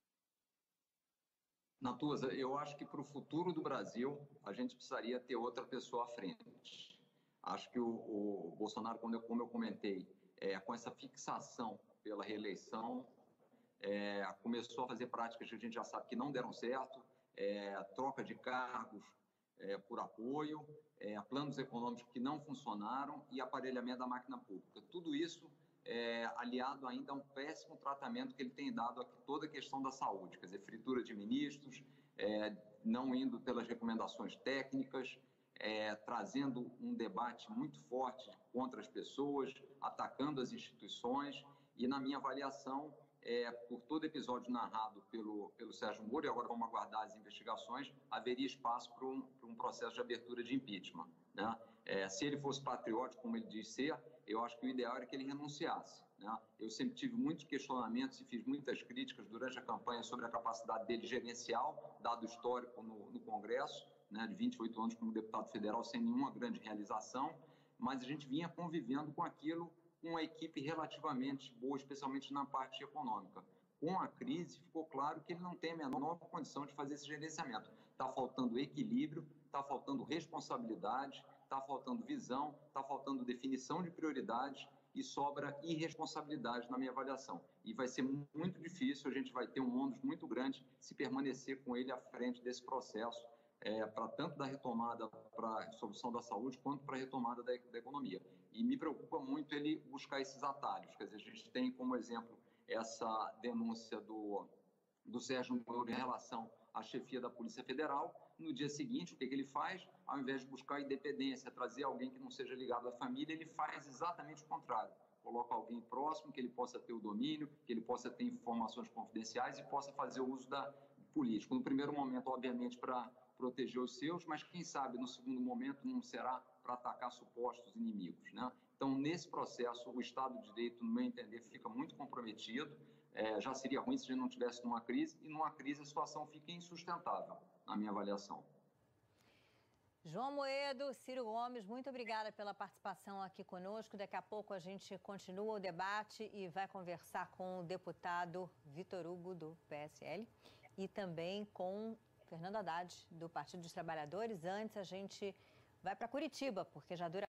Natuza, eu acho que para o futuro do Brasil, a gente precisaria ter outra pessoa à frente. Acho que o, o Bolsonaro, como eu, como eu comentei, é, com essa fixação pela reeleição, é, começou a fazer práticas que a gente já sabe que não deram certo, é, troca de cargos é, por apoio, é, planos econômicos que não funcionaram e aparelhamento da máquina pública. Tudo isso é, aliado ainda a um péssimo tratamento que ele tem dado a toda a questão da saúde, quer dizer, fritura de ministros, é, não indo pelas recomendações técnicas, é, trazendo um debate muito forte contra as pessoas, atacando as instituições e, na minha avaliação, é, por todo episódio narrado pelo, pelo Sérgio Moro, e agora vamos aguardar as investigações, haveria espaço para um, um processo de abertura de impeachment. Né? É, se ele fosse patriótico, como ele diz ser, eu acho que o ideal era que ele renunciasse. Né? Eu sempre tive muitos questionamentos e fiz muitas críticas durante a campanha sobre a capacidade dele gerencial, dado histórico no, no Congresso, né, de 28 anos como deputado federal, sem nenhuma grande realização, mas a gente vinha convivendo com aquilo com uma equipe relativamente boa, especialmente na parte econômica. Com a crise, ficou claro que ele não tem a menor condição de fazer esse gerenciamento. Está faltando equilíbrio, está faltando responsabilidade, está faltando visão, está faltando definição de prioridades e sobra irresponsabilidade na minha avaliação. E vai ser muito difícil, a gente vai ter um ônus muito grande se permanecer com ele à frente desse processo, é, para tanto da retomada para a solução da saúde, quanto para a retomada da, da, economia. E me preocupa muito ele buscar esses atalhos. Quer dizer, a gente tem como exemplo essa denúncia do, do Sérgio Moro em relação à chefia da Polícia Federal, no dia seguinte, o que, que ele faz? Ao invés de buscar independência, trazer alguém que não seja ligado à família, ele faz exatamente o contrário. Coloca alguém próximo, que ele possa ter o domínio, que ele possa ter informações confidenciais e possa fazer uso da política. No primeiro momento, obviamente, para proteger os seus, mas quem sabe no segundo momento não será para atacar supostos inimigos. Né? Então, nesse processo, o Estado de Direito, no meu entender, fica muito comprometido. É, já seria ruim se a gente não tivesse numa crise, e numa crise a situação fica insustentável na minha avaliação. João Moedo, Ciro Gomes, muito obrigada pela participação aqui conosco. Daqui a pouco a gente continua o debate e vai conversar com o deputado Vitor Hugo, do PSL, e também com Fernando Haddad, do Partido dos Trabalhadores. Antes, a gente vai para Curitiba, porque já dura.